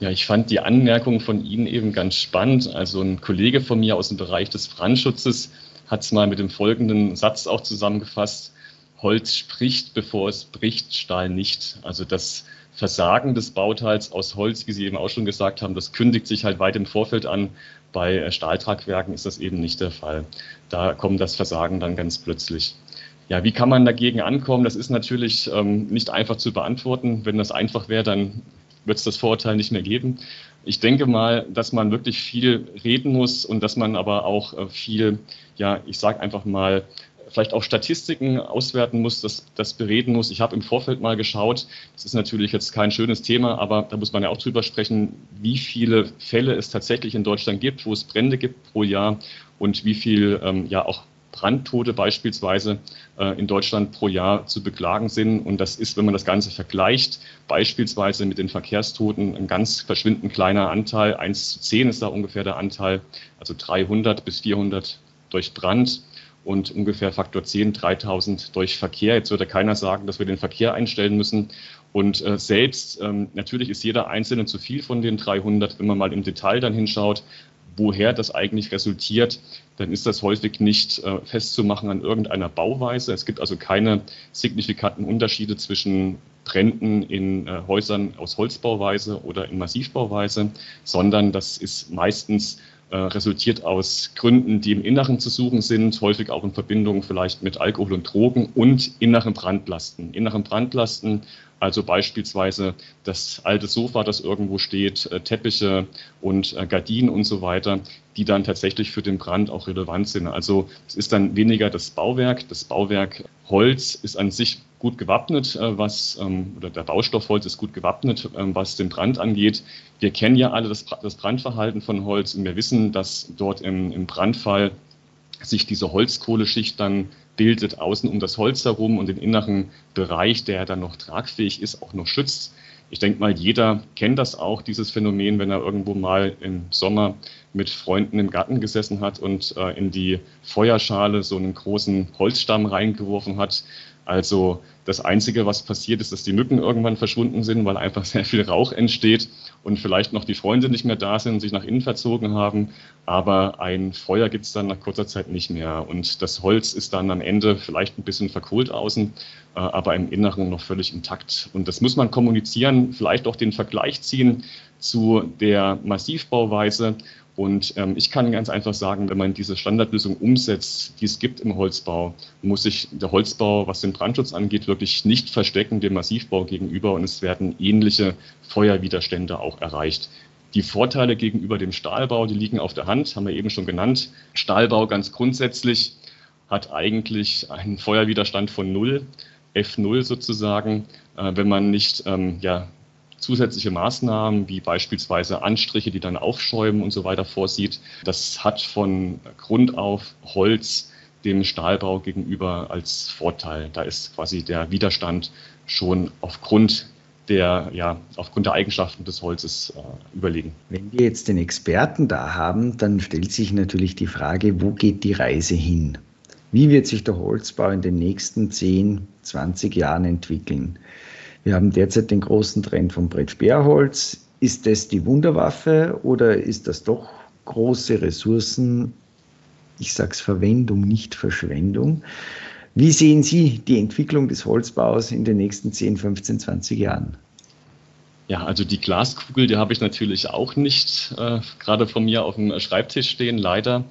Ja, ich fand die Anmerkung von Ihnen eben ganz spannend. Also ein Kollege von mir aus dem Bereich des Brandschutzes hat es mal mit dem folgenden Satz auch zusammengefasst. Holz spricht, bevor es bricht, Stahl nicht. Also das Versagen des Bauteils aus Holz, wie Sie eben auch schon gesagt haben, das kündigt sich halt weit im Vorfeld an. Bei äh, Stahltragwerken ist das eben nicht der Fall. Da kommt das Versagen dann ganz plötzlich. Ja, wie kann man dagegen ankommen? Das ist natürlich ähm, nicht einfach zu beantworten. Wenn das einfach wäre, dann wird es das Vorurteil nicht mehr geben. Ich denke mal, dass man wirklich viel reden muss und dass man aber auch äh, viel, ja, ich sage einfach mal, vielleicht auch Statistiken auswerten muss, das, das bereden muss. Ich habe im Vorfeld mal geschaut, das ist natürlich jetzt kein schönes Thema, aber da muss man ja auch drüber sprechen, wie viele Fälle es tatsächlich in Deutschland gibt, wo es Brände gibt pro Jahr und wie viel ähm, ja auch Brandtote beispielsweise äh, in Deutschland pro Jahr zu beklagen sind. Und das ist, wenn man das Ganze vergleicht, beispielsweise mit den Verkehrstoten, ein ganz verschwindend kleiner Anteil. 1 zu 10 ist da ungefähr der Anteil, also 300 bis 400 durch Brand und ungefähr Faktor 10, 3000 durch Verkehr. Jetzt würde keiner sagen, dass wir den Verkehr einstellen müssen. Und äh, selbst, ähm, natürlich ist jeder Einzelne zu viel von den 300, wenn man mal im Detail dann hinschaut, woher das eigentlich resultiert, dann ist das häufig nicht äh, festzumachen an irgendeiner Bauweise. Es gibt also keine signifikanten Unterschiede zwischen Bränden in äh, Häusern aus Holzbauweise oder in Massivbauweise, sondern das ist meistens äh, resultiert aus Gründen, die im Inneren zu suchen sind, häufig auch in Verbindung vielleicht mit Alkohol und Drogen und inneren Brandlasten. Inneren Brandlasten also beispielsweise das alte Sofa, das irgendwo steht, äh, Teppiche und äh, Gardinen und so weiter, die dann tatsächlich für den Brand auch relevant sind. Also es ist dann weniger das Bauwerk. Das Bauwerk Holz ist an sich gut gewappnet, äh, was, ähm, oder der Baustoff Holz ist gut gewappnet, ähm, was den Brand angeht. Wir kennen ja alle das, Brandverhalten von Holz und wir wissen, dass dort im, im Brandfall sich diese Holzkohleschicht dann bildet, außen um das Holz herum und den inneren Bereich, der dann noch tragfähig ist, auch noch schützt. Ich denke mal, jeder kennt das auch, dieses Phänomen, wenn er irgendwo mal im Sommer mit Freunden im Garten gesessen hat und äh, in die Feuerschale so einen großen Holzstamm reingeworfen hat. Also das Einzige, was passiert ist, dass die Mücken irgendwann verschwunden sind, weil einfach sehr viel Rauch entsteht und vielleicht noch die Freunde nicht mehr da sind und sich nach innen verzogen haben. Aber ein Feuer gibt es dann nach kurzer Zeit nicht mehr. Und das Holz ist dann am Ende vielleicht ein bisschen verkohlt außen, äh, aber im Inneren noch völlig intakt. Und das muss man kommunizieren, vielleicht auch den Vergleich ziehen zu der Massivbauweise und ähm, ich kann ganz einfach sagen, wenn man diese Standardlösung umsetzt, die es gibt im Holzbau, muss sich der Holzbau, was den Brandschutz angeht, wirklich nicht verstecken dem Massivbau gegenüber und es werden ähnliche Feuerwiderstände auch erreicht. Die Vorteile gegenüber dem Stahlbau, die liegen auf der Hand, haben wir eben schon genannt. Stahlbau ganz grundsätzlich hat eigentlich einen Feuerwiderstand von null, F0 sozusagen, äh, wenn man nicht ähm, ja, zusätzliche Maßnahmen wie beispielsweise Anstriche, die dann aufschäumen und so weiter vorsieht. Das hat von Grund auf Holz dem Stahlbau gegenüber als Vorteil. Da ist quasi der Widerstand schon aufgrund der, ja, aufgrund der Eigenschaften des Holzes äh, überlegen. Wenn wir jetzt den Experten da haben, dann stellt sich natürlich die Frage, wo geht die Reise hin? Wie wird sich der Holzbau in den nächsten 10, 20 Jahren entwickeln? Wir haben derzeit den großen Trend vom Brettsperrholz. Ist das die Wunderwaffe oder ist das doch große Ressourcen? Ich sage es Verwendung, nicht Verschwendung. Wie sehen Sie die Entwicklung des Holzbaus in den nächsten 10, 15, 20 Jahren? Ja, also die Glaskugel, die habe ich natürlich auch nicht äh, gerade von mir auf dem Schreibtisch stehen, leider.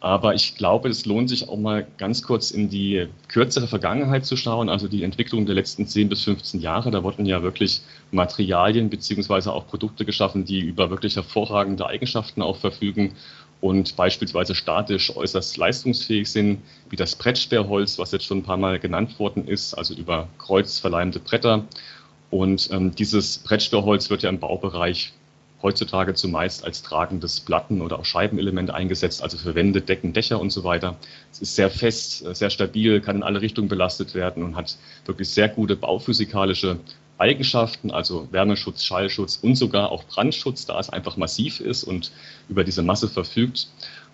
Aber ich glaube, es lohnt sich auch mal ganz kurz in die kürzere Vergangenheit zu schauen, also die Entwicklung der letzten 10 bis 15 Jahre. Da wurden ja wirklich Materialien beziehungsweise auch Produkte geschaffen, die über wirklich hervorragende Eigenschaften auch verfügen und beispielsweise statisch äußerst leistungsfähig sind, wie das Brettsperrholz, was jetzt schon ein paar Mal genannt worden ist, also über kreuzverleimte Bretter. Und ähm, dieses Brettsperrholz wird ja im Baubereich heutzutage zumeist als tragendes Platten- oder auch Scheibenelement eingesetzt, also für Wände, Decken, Dächer und so weiter. Es ist sehr fest, äh, sehr stabil, kann in alle Richtungen belastet werden und hat wirklich sehr gute bauphysikalische Eigenschaften, also Wärmeschutz, Schallschutz und sogar auch Brandschutz, da es einfach massiv ist und über diese Masse verfügt.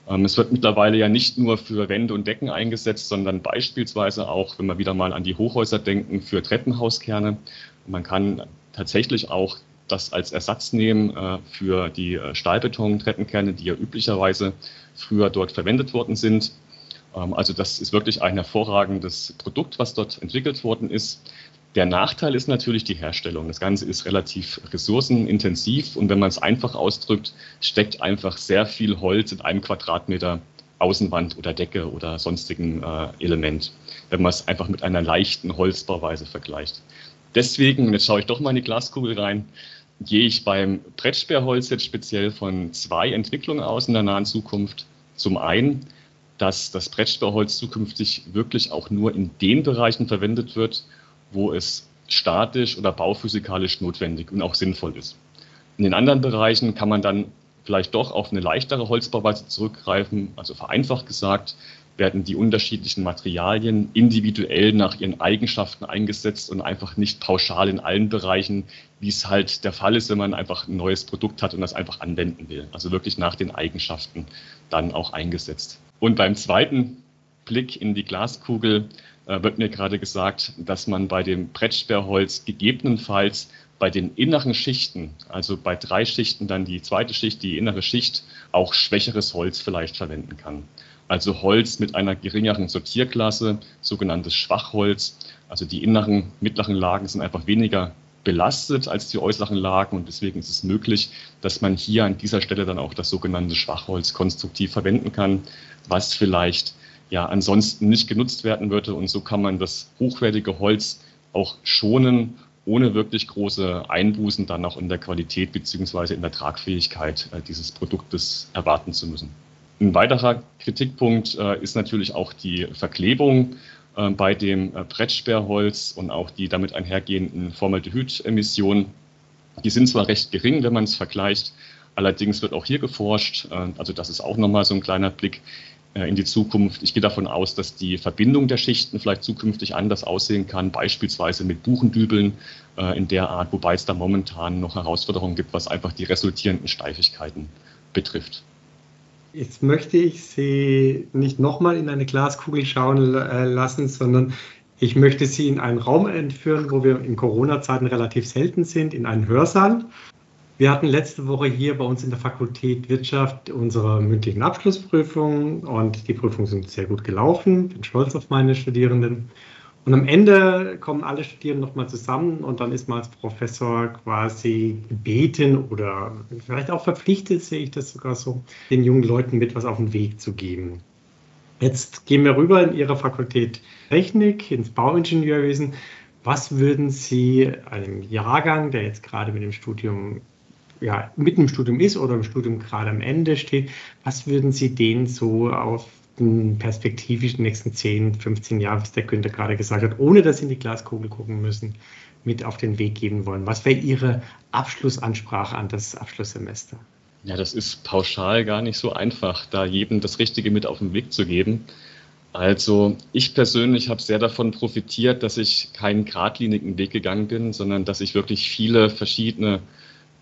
Ähm, es wird mittlerweile ja nicht nur für Wände und Decken eingesetzt, sondern beispielsweise auch, wenn wir wieder mal an die Hochhäuser denken, für Treppenhauskerne. Man kann tatsächlich auch das als Ersatz nehmen äh, für die äh, Stahlbeton-Treppenkerne, die ja üblicherweise früher dort verwendet worden sind. Ähm, also das ist wirklich ein hervorragendes Produkt, was dort entwickelt worden ist. Der Nachteil ist natürlich die Herstellung. Das Ganze ist relativ ressourcenintensiv und wenn man es einfach ausdrückt, steckt einfach sehr viel Holz in einem Quadratmeter Außenwand oder Decke oder sonstigen äh, Element, wenn man es einfach mit einer leichten Holzbauweise vergleicht. Deswegen, und jetzt schaue ich doch mal in die Glaskugel rein, gehe ich beim Brettsperrholz jetzt speziell von zwei Entwicklungen aus in der nahen Zukunft. Zum einen, dass das Brettsperrholz zukünftig wirklich auch nur in den Bereichen verwendet wird, wo es statisch oder bauphysikalisch notwendig und auch sinnvoll ist. In den anderen Bereichen kann man dann vielleicht doch auf eine leichtere Holzbauweise zurückgreifen. Also vereinfacht gesagt, werden die unterschiedlichen Materialien individuell nach ihren Eigenschaften eingesetzt und einfach nicht pauschal in allen Bereichen, wie es halt der Fall ist, wenn man einfach ein neues Produkt hat und das einfach anwenden will. Also wirklich nach den Eigenschaften dann auch eingesetzt. Und beim zweiten Blick in die Glaskugel äh, wird mir gerade gesagt, dass man bei dem Brettsperrholz gegebenenfalls bei den inneren Schichten, also bei drei Schichten dann die zweite Schicht, die innere Schicht, auch schwächeres Holz vielleicht verwenden kann. Also Holz mit einer geringeren Sortierklasse, sogenanntes Schwachholz. Also die inneren, mittleren Lagen sind einfach weniger belastet als die äußeren Lagen und deswegen ist es möglich, dass man hier an dieser Stelle dann auch das sogenannte Schwachholz konstruktiv verwenden kann, was vielleicht ja ansonsten nicht genutzt werden würde und so kann man das hochwertige Holz auch schonen ohne wirklich große Einbußen dann auch in der Qualität beziehungsweise in der Tragfähigkeit äh, dieses Produktes erwarten zu müssen. Ein weiterer Kritikpunkt äh, ist natürlich auch die Verklebung äh, bei dem Brettsperrholz und auch die damit einhergehenden Formaldehydemissionen. Die sind zwar recht gering, wenn man es vergleicht, allerdings wird auch hier geforscht, also das ist auch nochmal so ein kleiner Blick äh, in die Zukunft. Ich gehe davon aus, dass die Verbindung der Schichten vielleicht zukünftig anders aussehen kann, beispielsweise mit Buchendübeln äh, in der Art, wobei es da momentan noch Herausforderungen gibt, was einfach die resultierenden Steifigkeiten betrifft. Jetzt möchte ich Sie nicht nochmal in eine Glaskugel schauen äh, lassen, sondern ich möchte Sie in einen Raum entführen, wo wir in Corona-Zeiten relativ selten sind, in einen Hörsaal. Wir hatten letzte Woche hier bei uns in der Fakultät Wirtschaft unsere mündlichen Abschlussprüfungen und die Prüfungen sind sehr gut gelaufen. Bin stolz auf meine Studierenden. Und am Ende kommen alle Studierenden nochmal zusammen und dann ist man als Professor quasi gebeten oder vielleicht auch verpflichtet, sehe ich das sogar so, den jungen Leuten mit was auf den Weg zu geben. Jetzt gehen wir rüber in Ihre Fakultät Technik, ins Bauingenieurwesen. Was würden Sie einem Jahrgang, der jetzt gerade mit dem Studium ja, mitten im Studium ist oder im Studium gerade am Ende steht, was würden Sie denen so auf den perspektivischen nächsten 10, 15 Jahren, was der Günther gerade gesagt hat, ohne dass Sie in die Glaskugel gucken müssen, mit auf den Weg geben wollen? Was wäre Ihre Abschlussansprache an das Abschlusssemester? Ja, das ist pauschal gar nicht so einfach, da jedem das Richtige mit auf den Weg zu geben. Also ich persönlich habe sehr davon profitiert, dass ich keinen geradlinigen Weg gegangen bin, sondern dass ich wirklich viele verschiedene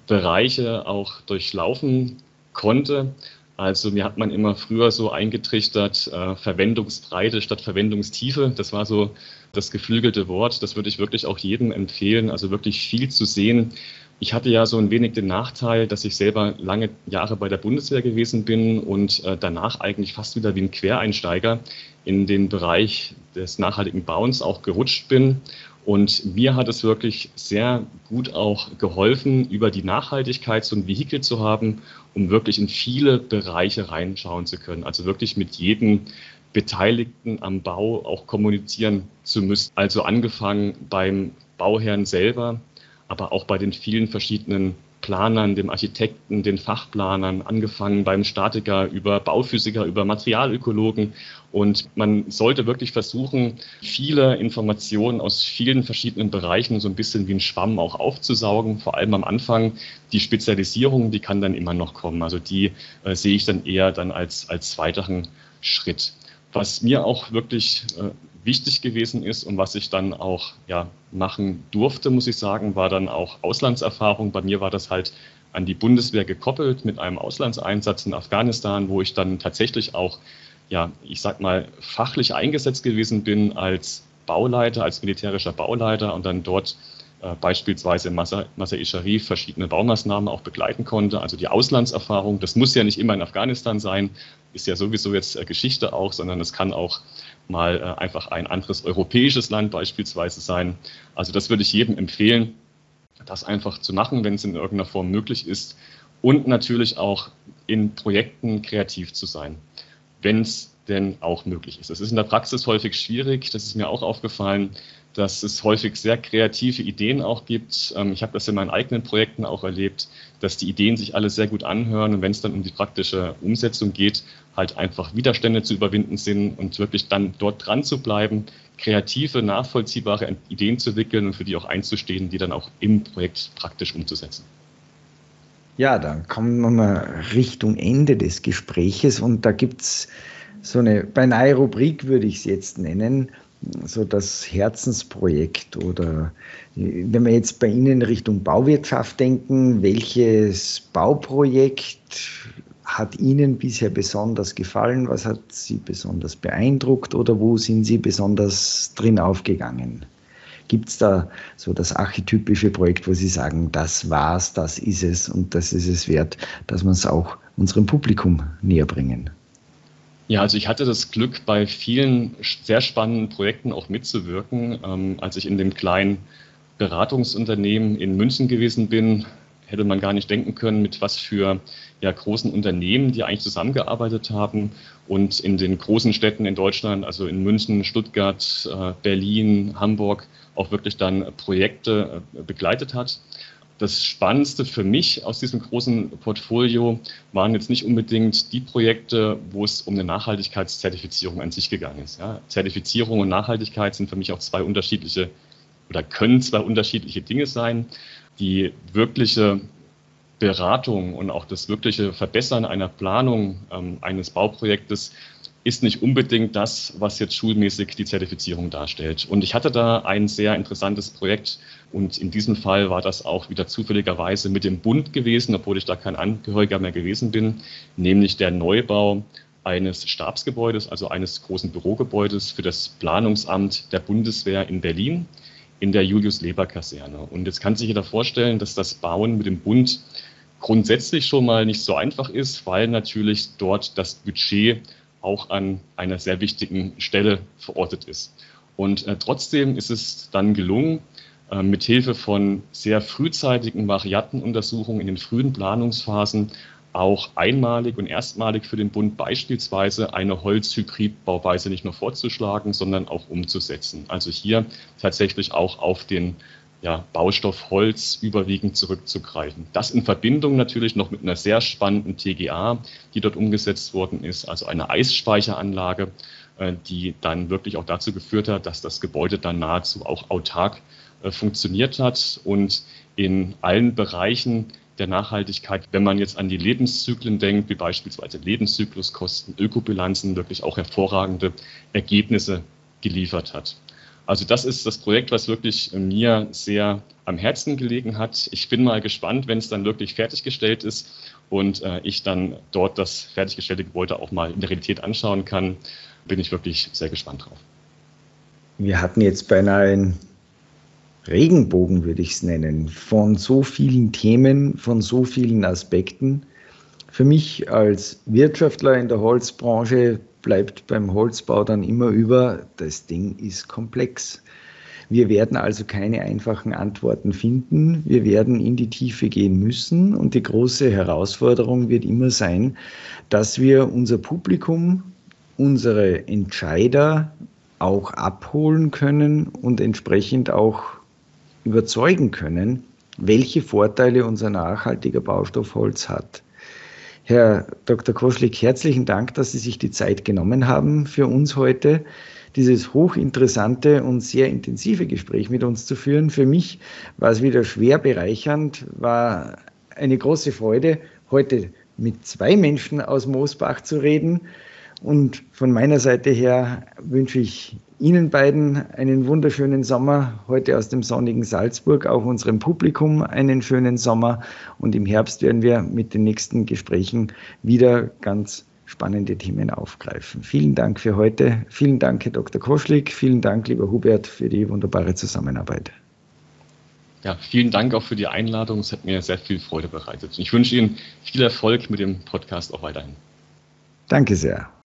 Bereiche auch durchlaufen konnte. Also mir hat man immer früher so eingetrichtert, äh, Verwendungsbreite statt Verwendungstiefe. Das war so das geflügelte Wort. Das würde ich wirklich auch jedem empfehlen. Also wirklich viel zu sehen. Ich hatte ja so ein wenig den Nachteil, dass ich selber lange Jahre bei der Bundeswehr gewesen bin und äh, danach eigentlich fast wieder wie ein Quereinsteiger in den Bereich des nachhaltigen Bauens auch gerutscht bin und mir hat es wirklich sehr gut auch geholfen, über die Nachhaltigkeit so ein Vehikel zu haben, um wirklich in viele Bereiche reinschauen zu können. Also wirklich mit jedem Beteiligten am Bau auch kommunizieren zu müssen. Also angefangen beim Bauherrn selber, aber auch bei den vielen verschiedenen Planern, dem Architekten, den Fachplanern, angefangen beim Statiker über Bauphysiker, über Materialökologen. Und man sollte wirklich versuchen, viele Informationen aus vielen verschiedenen Bereichen so ein bisschen wie ein Schwamm auch aufzusaugen. Vor allem am Anfang. Die Spezialisierung, die kann dann immer noch kommen. Also die äh, sehe ich dann eher dann als, als weiteren Schritt. Was mir auch wirklich äh, wichtig gewesen ist und was ich dann auch ja, machen durfte, muss ich sagen, war dann auch Auslandserfahrung. Bei mir war das halt an die Bundeswehr gekoppelt mit einem Auslandseinsatz in Afghanistan, wo ich dann tatsächlich auch, ja, ich sag mal, fachlich eingesetzt gewesen bin als Bauleiter, als militärischer Bauleiter und dann dort äh, beispielsweise in Masai Sharif verschiedene Baumaßnahmen auch begleiten konnte. Also die Auslandserfahrung, das muss ja nicht immer in Afghanistan sein, ist ja sowieso jetzt äh, Geschichte auch, sondern es kann auch mal äh, einfach ein anderes europäisches Land beispielsweise sein. Also das würde ich jedem empfehlen, das einfach zu machen, wenn es in irgendeiner Form möglich ist. Und natürlich auch in Projekten kreativ zu sein, wenn es denn auch möglich ist. Es ist in der Praxis häufig schwierig, das ist mir auch aufgefallen, dass es häufig sehr kreative Ideen auch gibt. Ähm, ich habe das in meinen eigenen Projekten auch erlebt, dass die Ideen sich alle sehr gut anhören und wenn es dann um die praktische Umsetzung geht, halt einfach Widerstände zu überwinden sind und wirklich dann dort dran zu bleiben, kreative, nachvollziehbare Ideen zu entwickeln und für die auch einzustehen, die dann auch im Projekt praktisch umzusetzen. Ja, dann kommen wir mal Richtung Ende des Gespräches und da gibt es so eine beinahe Rubrik, würde ich es jetzt nennen, so das Herzensprojekt oder wenn wir jetzt bei Ihnen Richtung Bauwirtschaft denken, welches Bauprojekt hat Ihnen bisher besonders gefallen? Was hat Sie besonders beeindruckt oder wo sind Sie besonders drin aufgegangen? Gibt es da so das archetypische Projekt, wo Sie sagen, das war's, das ist es und das ist es wert, dass wir es auch unserem Publikum näher bringen? Ja, also ich hatte das Glück, bei vielen sehr spannenden Projekten auch mitzuwirken. Ähm, als ich in dem kleinen Beratungsunternehmen in München gewesen bin, hätte man gar nicht denken können, mit was für ja, großen Unternehmen die eigentlich zusammengearbeitet haben und in den großen Städten in Deutschland, also in München, Stuttgart, äh, Berlin, Hamburg, auch wirklich dann Projekte äh, begleitet hat. Das Spannendste für mich aus diesem großen Portfolio waren jetzt nicht unbedingt die Projekte, wo es um eine Nachhaltigkeitszertifizierung an sich gegangen ist. Ja, Zertifizierung und Nachhaltigkeit sind für mich auch zwei unterschiedliche oder können zwei unterschiedliche Dinge sein. Die wirkliche Beratung und auch das wirkliche Verbessern einer Planung ähm, eines Bauprojektes ist nicht unbedingt das, was jetzt schulmäßig die Zertifizierung darstellt. Und ich hatte da ein sehr interessantes Projekt und in diesem Fall war das auch wieder zufälligerweise mit dem Bund gewesen, obwohl ich da kein Angehöriger mehr gewesen bin, nämlich der Neubau eines Stabsgebäudes, also eines großen Bürogebäudes für das Planungsamt der Bundeswehr in Berlin in der Julius-Leber-Kaserne. Und jetzt kann sich jeder vorstellen, dass das Bauen mit dem Bund grundsätzlich schon mal nicht so einfach ist, weil natürlich dort das Budget auch an einer sehr wichtigen Stelle verortet ist. Und äh, trotzdem ist es dann gelungen, äh, mit Hilfe von sehr frühzeitigen Variantenuntersuchungen in den frühen Planungsphasen auch einmalig und erstmalig für den Bund beispielsweise eine Holzhybridbauweise nicht nur vorzuschlagen, sondern auch umzusetzen. Also hier tatsächlich auch auf den ja, Baustoff Holz überwiegend zurückzugreifen. Das in Verbindung natürlich noch mit einer sehr spannenden TGA, die dort umgesetzt worden ist, also eine Eisspeicheranlage, äh, die dann wirklich auch dazu geführt hat, dass das Gebäude dann nahezu auch autark äh, funktioniert hat und in allen Bereichen der Nachhaltigkeit, wenn man jetzt an die Lebenszyklen denkt, wie beispielsweise Lebenszykluskosten, Ökobilanzen, wirklich auch hervorragende Ergebnisse geliefert hat. Also das ist das Projekt, was wirklich mir sehr am Herzen gelegen hat. Ich bin mal gespannt, wenn es dann wirklich fertiggestellt ist und äh, ich dann dort das fertiggestellte Gebäude auch mal in der Realität anschauen kann, bin ich wirklich sehr gespannt drauf. Wir hatten jetzt beinahe einen Regenbogen, würde ich es nennen, von so vielen Themen, von so vielen Aspekten. Für mich als Wirtschaftler in der Holzbranche bleibt beim Holzbau dann immer über, das Ding ist komplex. Wir werden also keine einfachen Antworten finden. Wir werden in die Tiefe gehen müssen. Und die große Herausforderung wird immer sein, dass wir unser Publikum, unsere Entscheider auch abholen können und entsprechend auch überzeugen können, welche Vorteile unser nachhaltiger Baustoff Holz hat. Herr Dr. Koschlik, herzlichen Dank, dass Sie sich die Zeit genommen haben, für uns heute dieses hochinteressante und sehr intensive Gespräch mit uns zu führen. Für mich war es wieder schwer bereichernd, war eine große Freude, heute mit zwei Menschen aus Moosbach zu reden. Und von meiner Seite her wünsche ich Ihnen beiden einen wunderschönen Sommer, heute aus dem sonnigen Salzburg, auch unserem Publikum einen schönen Sommer. Und im Herbst werden wir mit den nächsten Gesprächen wieder ganz spannende Themen aufgreifen. Vielen Dank für heute. Vielen Dank, Herr Dr. Koschlik. Vielen Dank, lieber Hubert, für die wunderbare Zusammenarbeit. Ja, vielen Dank auch für die Einladung. Es hat mir sehr viel Freude bereitet. Ich wünsche Ihnen viel Erfolg mit dem Podcast auch weiterhin. Danke sehr.